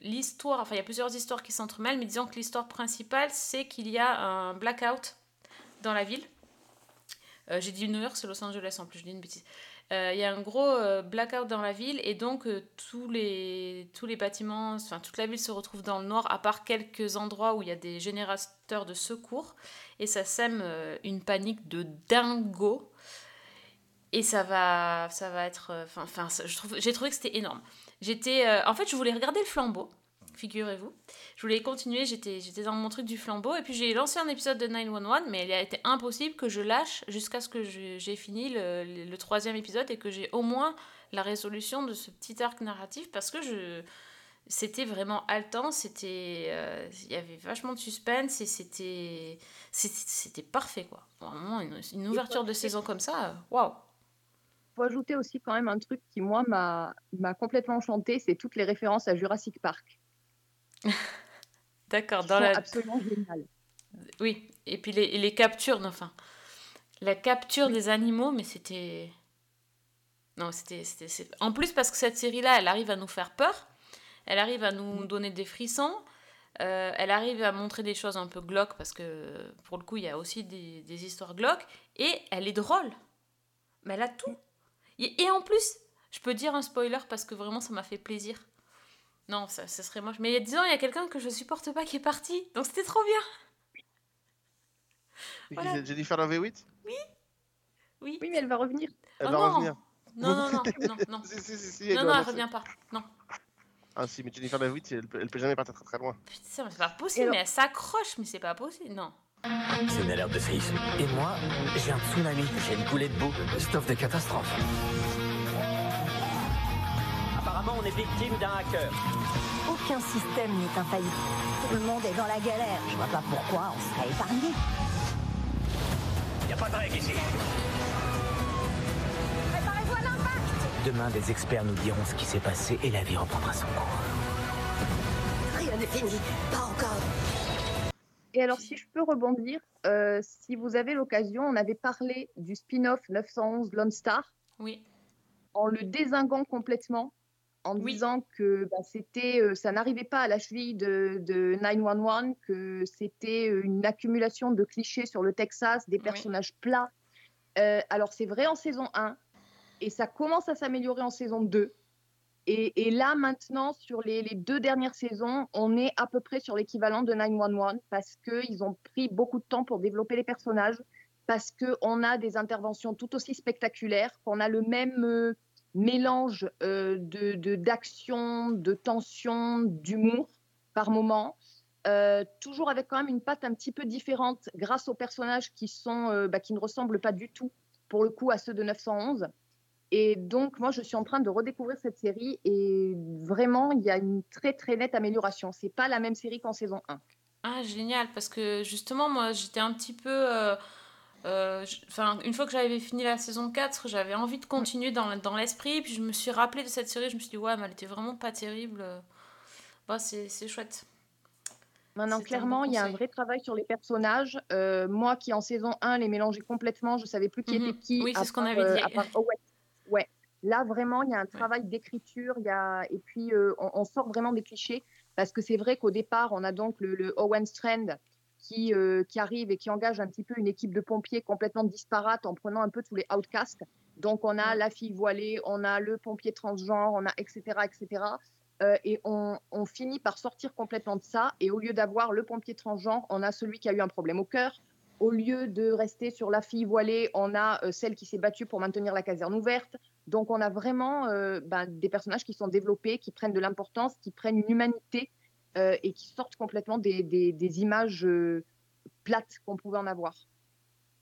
l'histoire, enfin il y a plusieurs histoires qui s'entremêlent, mais disons que l'histoire principale, c'est qu'il y a un blackout dans la ville. Euh, j'ai dit New York, c'est Los Angeles en plus, je dis une bêtise. Euh, Il y a un gros euh, blackout dans la ville et donc tous, les, tous les bâtiments, enfin toute la ville se retrouve dans le noir à part quelques endroits où il y a des générateurs de secours et ça sème une panique de dingo et ça va, ça va être, enfin, j'ai trouvé que c'était énorme. J'étais, en fait, je voulais regarder le flambeau, figurez-vous. Je voulais continuer, j'étais, j'étais dans mon truc du flambeau et puis j'ai lancé un épisode de 911, mais il a été impossible que je lâche jusqu'à ce que je- j'ai fini le, troisième épisode et que j'ai au moins la résolution de ce petit arc narratif parce que je c'était vraiment haletant, c'était euh, il y avait vachement de suspense et c'était c'était c'était parfait quoi. Vraiment une, une ouverture de saison comme ça, waouh. faut ajouter aussi quand même un truc qui, moi, m'a m'a complètement enchanté, c'est toutes les références à Jurassic Park. D'accord, dans la absolument géniales. Oui, et puis les, et les captures, enfin, la capture des animaux, mais c'était. Non, c'était. En plus, parce que cette série-là, elle arrive à nous faire peur, elle arrive à nous donner des frissons, euh, elle arrive à montrer des choses un peu glauques, parce que pour le coup, il y a aussi des, des histoires glauques, et elle est drôle. Mais elle a tout. Et, et en plus, je peux dire un spoiler parce que vraiment, ça m'a fait plaisir. Non, ça, ça serait moche. Mais il y a 10 ans, il y a quelqu'un que je supporte pas qui est parti, donc c'était trop bien. Qui, Voilà. c'est Jennifer Love Hewitt Oui. Oui, mais elle va revenir. Elle Oh va non. revenir. Non, non, non, non, non. Si, si, si, si, elle non, non, elle revient pas. Non. Ah si, mais Jennifer Love Hewitt, elle, peut- elle peut jamais partir très très loin. Putain, mais c'est pas possible, mais elle s'accroche, mais c'est pas possible, non. C'est une alerte de séisme. Et moi, j'ai un tsunami. J'ai une coulée de boue. Stop des catastrophes. Apparemment, on est victime d'un hacker. Aucun système n'est infaillible. Tout le monde est dans la galère. Je vois pas pourquoi on serait épargné. Y a pas de règle ici. Préparez-vous à l'impact Demain, des experts nous diront ce qui s'est passé et la vie reprendra son cours. Rien n'est fini. Pas encore. Et alors, si je peux rebondir, euh, si vous avez l'occasion, on avait parlé du spin-off 911 Lone Star Oui. en le désinguant complètement, en disant que bah, c'était, euh, ça n'arrivait pas à la cheville de, de 911, que c'était euh, une accumulation de clichés sur le Texas, des personnages plats. Euh, alors, c'est vrai en saison 1, et ça commence à s'améliorer en saison 2. Et, et là, maintenant, sur les, les deux dernières saisons, on est à peu près sur l'équivalent de 911 parce qu'ils ont pris beaucoup de temps pour développer les personnages, parce qu'on a des interventions tout aussi spectaculaires, qu'on a le même euh, mélange euh, de, d'action, de, tension, d'humour par moment. Euh, toujours avec quand même une patte un petit peu différente grâce aux personnages qui, sont, euh, bah, qui ne ressemblent pas du tout, pour le coup, à ceux de 911. Et donc, moi, je suis en train de redécouvrir cette série et vraiment, il y a une très, très nette amélioration. C'est pas la même série qu'en saison 1. Ah, génial, parce que justement, moi, j'étais un petit peu. Euh, euh, Enfin, une fois que j'avais fini la saison 4, j'avais envie de continuer dans, dans l'esprit. Puis je me suis rappelé de cette série. Je me suis dit, ouais, mais elle était vraiment pas terrible. Bah, c'est chouette. Maintenant, clairement, bon il y a un vrai travail sur les personnages. Euh, moi qui, en saison 1, les mélangeais complètement, je savais plus qui Mhm. était qui. Oui, c'est ce qu'on avait euh, dit. part Owen. Ouais. Là, vraiment, il y a un travail d'écriture, y a... et puis on, on sort vraiment des clichés. Parce que c'est vrai qu'au départ, on a donc le, le Owen Strand qui, euh, qui arrive et qui engage un petit peu une équipe de pompiers complètement disparate en prenant un peu tous les outcasts. Donc on a la fille voilée, on a le pompier transgenre, on a etc. etc. Euh, et on, on finit par sortir complètement de ça. Et au lieu d'avoir le pompier transgenre, on a celui qui a eu un problème au cœur. Au lieu de rester sur la fille voilée, on a euh, celle qui s'est battue pour maintenir la caserne ouverte. Donc on a vraiment euh, ben, des personnages qui sont développés, qui prennent de l'importance, qui prennent une humanité euh, et qui sortent complètement des, des- des images euh, plates qu'on pouvait en avoir.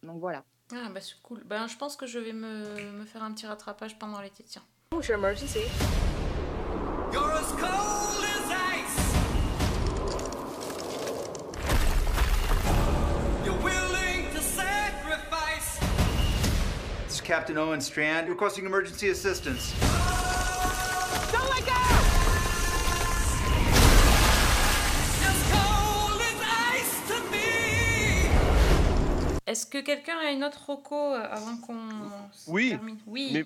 Donc voilà. Ah bah c'est cool. Ben je pense que je vais me, me faire un petit rattrapage pendant l'été, tiens. Push emergency. You're as cold as ice. You're willing to sacrifice. This is Captain Owen Strand requesting emergency assistance. Est-ce que quelqu'un a une autre roco euh, avant qu'on Oui. termine? Oui. Mais,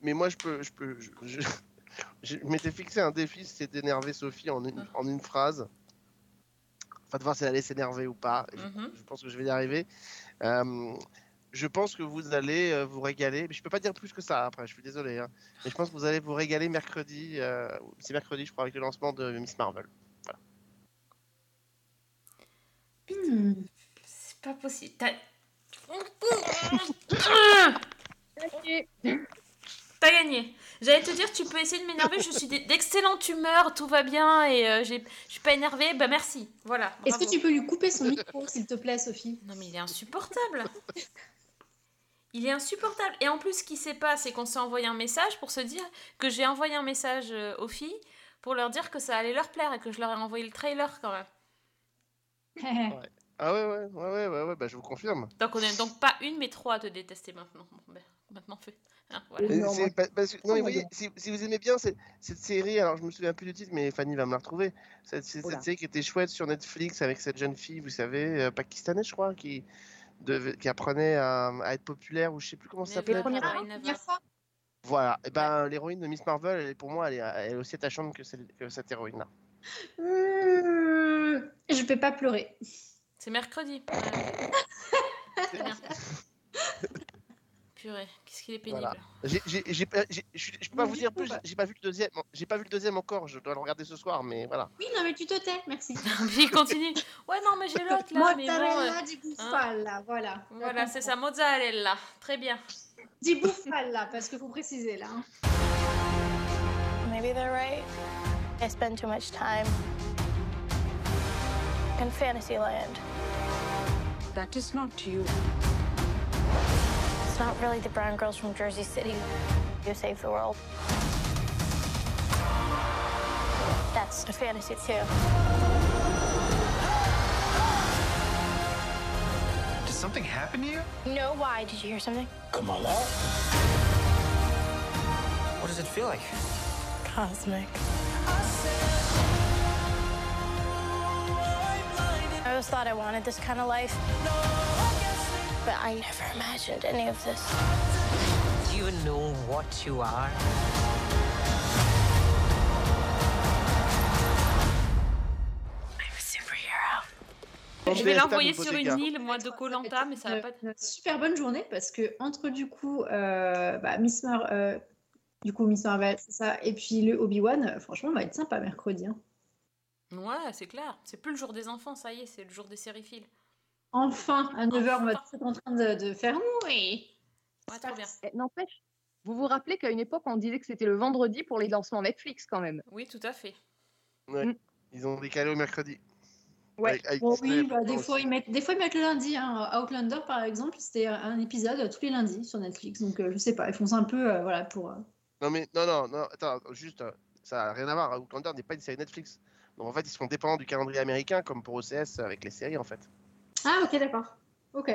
mais moi, je peux. Je, peux, je, je- je m'étais fixé un défi, c'était d'énerver Sophie en une, en une phrase. Enfin, de voir si elle allait s'énerver ou pas. Je- Mhm. Je, pense que je vais y arriver. Euh, je pense que vous allez euh, vous régaler. Mais je peux pas dire plus que ça après, je suis désolé. hein. Mais je pense que vous allez vous régaler mercredi. euh, C'est mercredi, je crois, avec le lancement de Miss Marvel. C'est pas possible. T'as... Gagné. J'allais te dire, tu peux essayer de m'énerver. Je suis d'excellente humeur, tout va bien et euh, j'ai- je suis pas énervée. Bah merci. Voilà. Est-ce que tu peux lui couper son micro, s'il te plaît, Sophie? Non mais il est insupportable. Il est insupportable. Et en plus, ce qui s'est passé, c'est qu'on s'est envoyé un message pour se dire que j'ai envoyé un message euh, aux filles pour leur dire que ça allait leur plaire et que je leur ai envoyé le trailer quand même. Ah ouais, ouais, ouais, ouais, ouais, ouais, bah, je vous confirme. Donc on est donc pas une mais trois à te détester maintenant. Ben, maintenant fait. Hein, si, vous aimez bien cette, cette série, alors je me souviens plus du titre, mais Fanny va me la retrouver. Cette, c'est- cette série qui était chouette sur Netflix avec cette jeune fille, vous savez, euh, pakistanaise, je crois, qui, devait- qui apprenait à, à être populaire, ou je sais plus comment ça s'appelait. Voilà, et ben l'héroïne de Miss Marvel, elle pour moi, elle est, elle est aussi attachante que, celle- que cette héroïne-là. Mmh, Je vais pas pleurer. C'est mercredi. C'est bien. Purée, qu'est-ce qu'il est pénible. Voilà. Je peux pas vous dire plus, j'ai pas vu le deuxième, j'ai pas vu le deuxième encore, je dois le regarder ce soir, mais voilà. Oui, non, mais tu te tais, merci. Puis il continue. Ouais, non, mais j'ai l'autre là. bon, Mozzarella euh, di hein. bufala, voilà. Voilà, c'est ça, mozzarella. Très bien. Di bufala, parce qu'il faut préciser là. hein. Maybe they're right. I spend too much time in Fantasyland. That is not you. It's not really the brown girls from Jersey City who save the world. That's a fantasy too. Did something happen to you? No, why? Did you hear something? Come on out. What does it feel like? Cosmic. Always thought I wanted this kind of life. But I never imagined any of this. Do you know what you are? I'm a superhero. Je vais l'envoyer sur une île, moi, de Colanta, mais ça va pas. Une Euh, super bonne journée parce que entre du coup euh, bah, Miss Mar euh, du coup Miss Marvel, c'est ça, et puis le Obi Wan, euh, franchement, on va être sympa mercredi. hein. Ouais, c'est clair. C'est plus le jour des enfants, ça y est, c'est le jour des sériphiles. Enfin, à 9h, on va être en train de, de faire oui. Ouais, trop bien. Eh, N'empêche, vous vous rappelez qu'à une époque, on disait que c'était le vendredi pour les lancements Netflix quand même. Oui, tout à fait. Ouais. Ils ont décalé au mercredi. Ouais. Avec- avec Bon, Disney, oui, bah, des, fois, ils mettent, des fois ils mettent le lundi. Hein. Outlander, par exemple, c'était un épisode tous les lundis sur Netflix. Donc, euh, je sais pas, ils font ça un peu euh, voilà, pour. euh, Non mais non non non attends juste euh, ça n'a rien à voir. Outlander n'est pas une série Netflix. Donc en fait ils sont dépendants du calendrier américain comme pour OCS avec les séries en fait. Ah, ok, d'accord. Ok.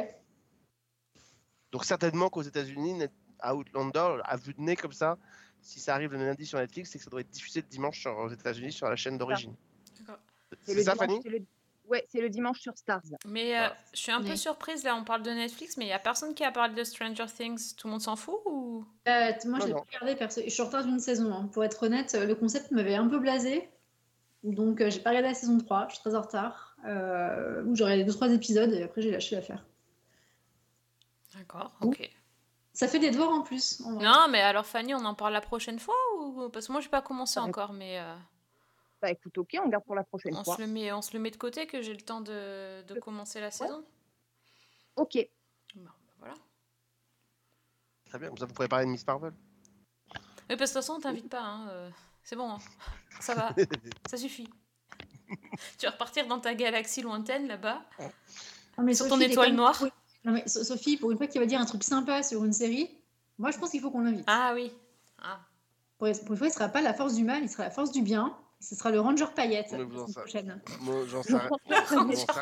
Donc certainement qu'aux États-Unis Net- Outlander à vue de nez comme ça, si ça arrive le lundi sur Netflix, c'est que ça doit être diffusé le dimanche sur- aux États-Unis sur la chaîne d'origine. C'est le ça dimanche- Fanny le- Ouais, c'est le dimanche sur Stars. Mais euh, je suis un peu surprise, là, on parle de Netflix, mais il y a personne qui a parlé de Stranger Things. Tout le monde s'en fout ou? Euh, moi, non. pas regardé perso. Je suis en retard d'une saison. hein. Pour être honnête, le concept m'avait un peu blasé. Donc, euh, j'ai pas regardé la saison 3, je suis très en retard. Euh, où j'aurai 2-3 épisodes et après, j'ai lâché l'affaire. D'accord, ok. Ça fait des devoirs en plus. en vrai. Non, mais alors Fanny, on en parle la prochaine fois ou parce que moi j'ai pas commencé encore, mais euh, Bah écoute, ok, on garde pour la prochaine on fois. se le met, on se le met de côté que j'ai le temps de, de commencer la saison. Ok. Bon, bah voilà. Très bien, comme ça vous pouvez parler de Miss Marvel. Mais parce que de toute façon, on t'invite pas. hein, euh, C'est bon, hein. ça va, ça suffit. tu vas repartir dans ta galaxie lointaine là-bas. Sur Sophie, ton étoile noire. Non, mais Sophie, pour une fois qu'il va dire un truc sympa sur une série, moi je pense qu'il faut qu'on l'invite. Ah oui. Ah. Pour, pour une fois, il sera pas la force du mal, il sera la force du bien. Ce sera le Ranger paillette. Moi, j'en sais rien.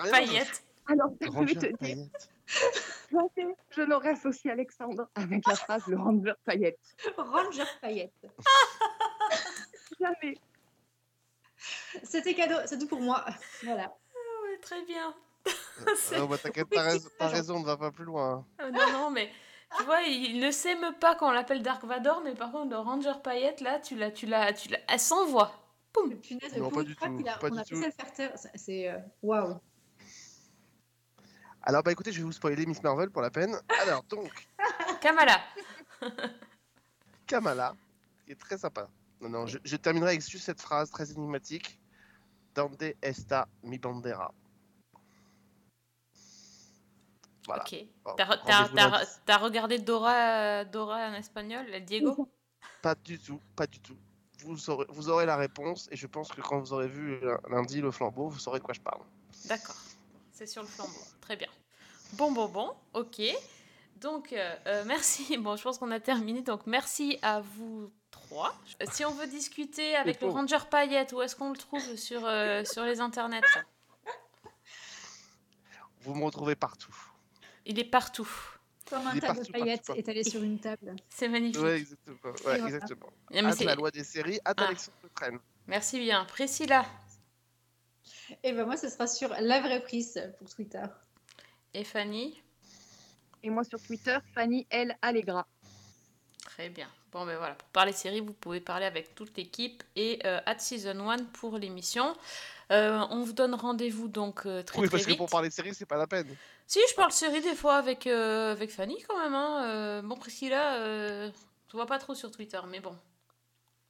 Paillette. Alors, je vais te dire, je n'aurais associé Alexandre avec la phrase le Ranger paillette. Ranger paillette. Jamais. C'était cadeau, c'est tout pour moi. Voilà. Ah ouais, très bien. Ah, bah, T'inquiète, t'as raison, t'as raison, ne va pas plus loin. hein. Euh, non, non, mais tu vois, il ne s'aime pas quand on l'appelle Dark Vador, mais par contre, le Ranger paillette, là, tu l'as, tu l'as, tu l'as, elle s'envoie. Punaise, Non, pas du tout, a- pas on du a tout. fait ça le faire taire, ça- c'est euh, waouh. Alors, bah écoutez, je vais vous spoiler Miss Marvel pour la peine. Alors, donc, Kamala. Kamala, qui est très sympa. Non, non, je, je terminerai avec juste cette phrase très énigmatique. Donde esta mi bandera. Voilà. Ok. Bon, T'as, rendez-vous t'as- regardé Dora, Dora en espagnol, Diego Pas du tout, pas du tout. Vous aurez, vous aurez la réponse et je pense que quand vous aurez vu euh, lundi le flambeau, vous saurez de quoi je parle. D'accord. C'est sur le flambeau. Très bien. Bon, bon, bon. Ok. Donc, euh, euh, merci. Bon, je pense qu'on a terminé. Donc, merci à vous Euh, Si on veut discuter avec le. Ranger Paillette, où est-ce qu'on le trouve sur, euh, sur les internets Vous me retrouvez partout. Il est partout. Comme un tas de paillettes étalé sur une table. C'est magnifique. Ouais, exactement. Ouais, exactement. La loi des séries, hâte Ah. Alexandre Traîne. Merci bien. Priscilla Et ben moi, ce sera sur la vraie prise pour Twitter. et Fanny. Et moi sur Twitter, Fanny L. Allegra. Très bien. Bon, ben voilà, pour parler série, vous pouvez parler avec toute l'équipe et euh, at Season 1 pour l'émission. Euh, on vous donne rendez-vous donc euh, très Oui, très parce que pour parler séries, c'est pas la peine. Si, je parle série des fois avec, euh, avec Fanny quand même. Hein. Euh, bon, Priscilla, euh, je vois pas trop sur Twitter, mais bon,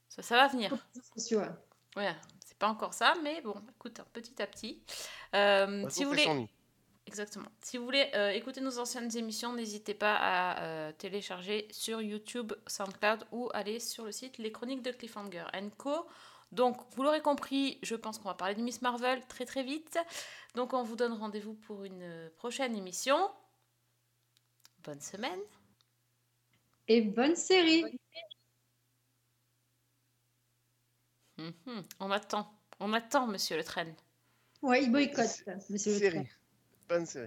ça, ça va venir. Ouais. C'est pas encore ça, mais bon, écoute, petit à petit. Euh, Bah, si vous voulez... Exactement. Si vous voulez euh, écouter nos anciennes émissions, n'hésitez pas à euh, télécharger sur YouTube, SoundCloud ou aller sur le site Les Chroniques de Cliffhanger Co. Donc, vous l'aurez compris, je pense qu'on va parler de Miss Marvel très très vite. Donc, on vous donne rendez-vous pour une prochaine émission. Bonne semaine. Et bonne série. Mhm. On attend. On attend, monsieur Le Train. Ouais, il boycotte, monsieur le. Train. Pense.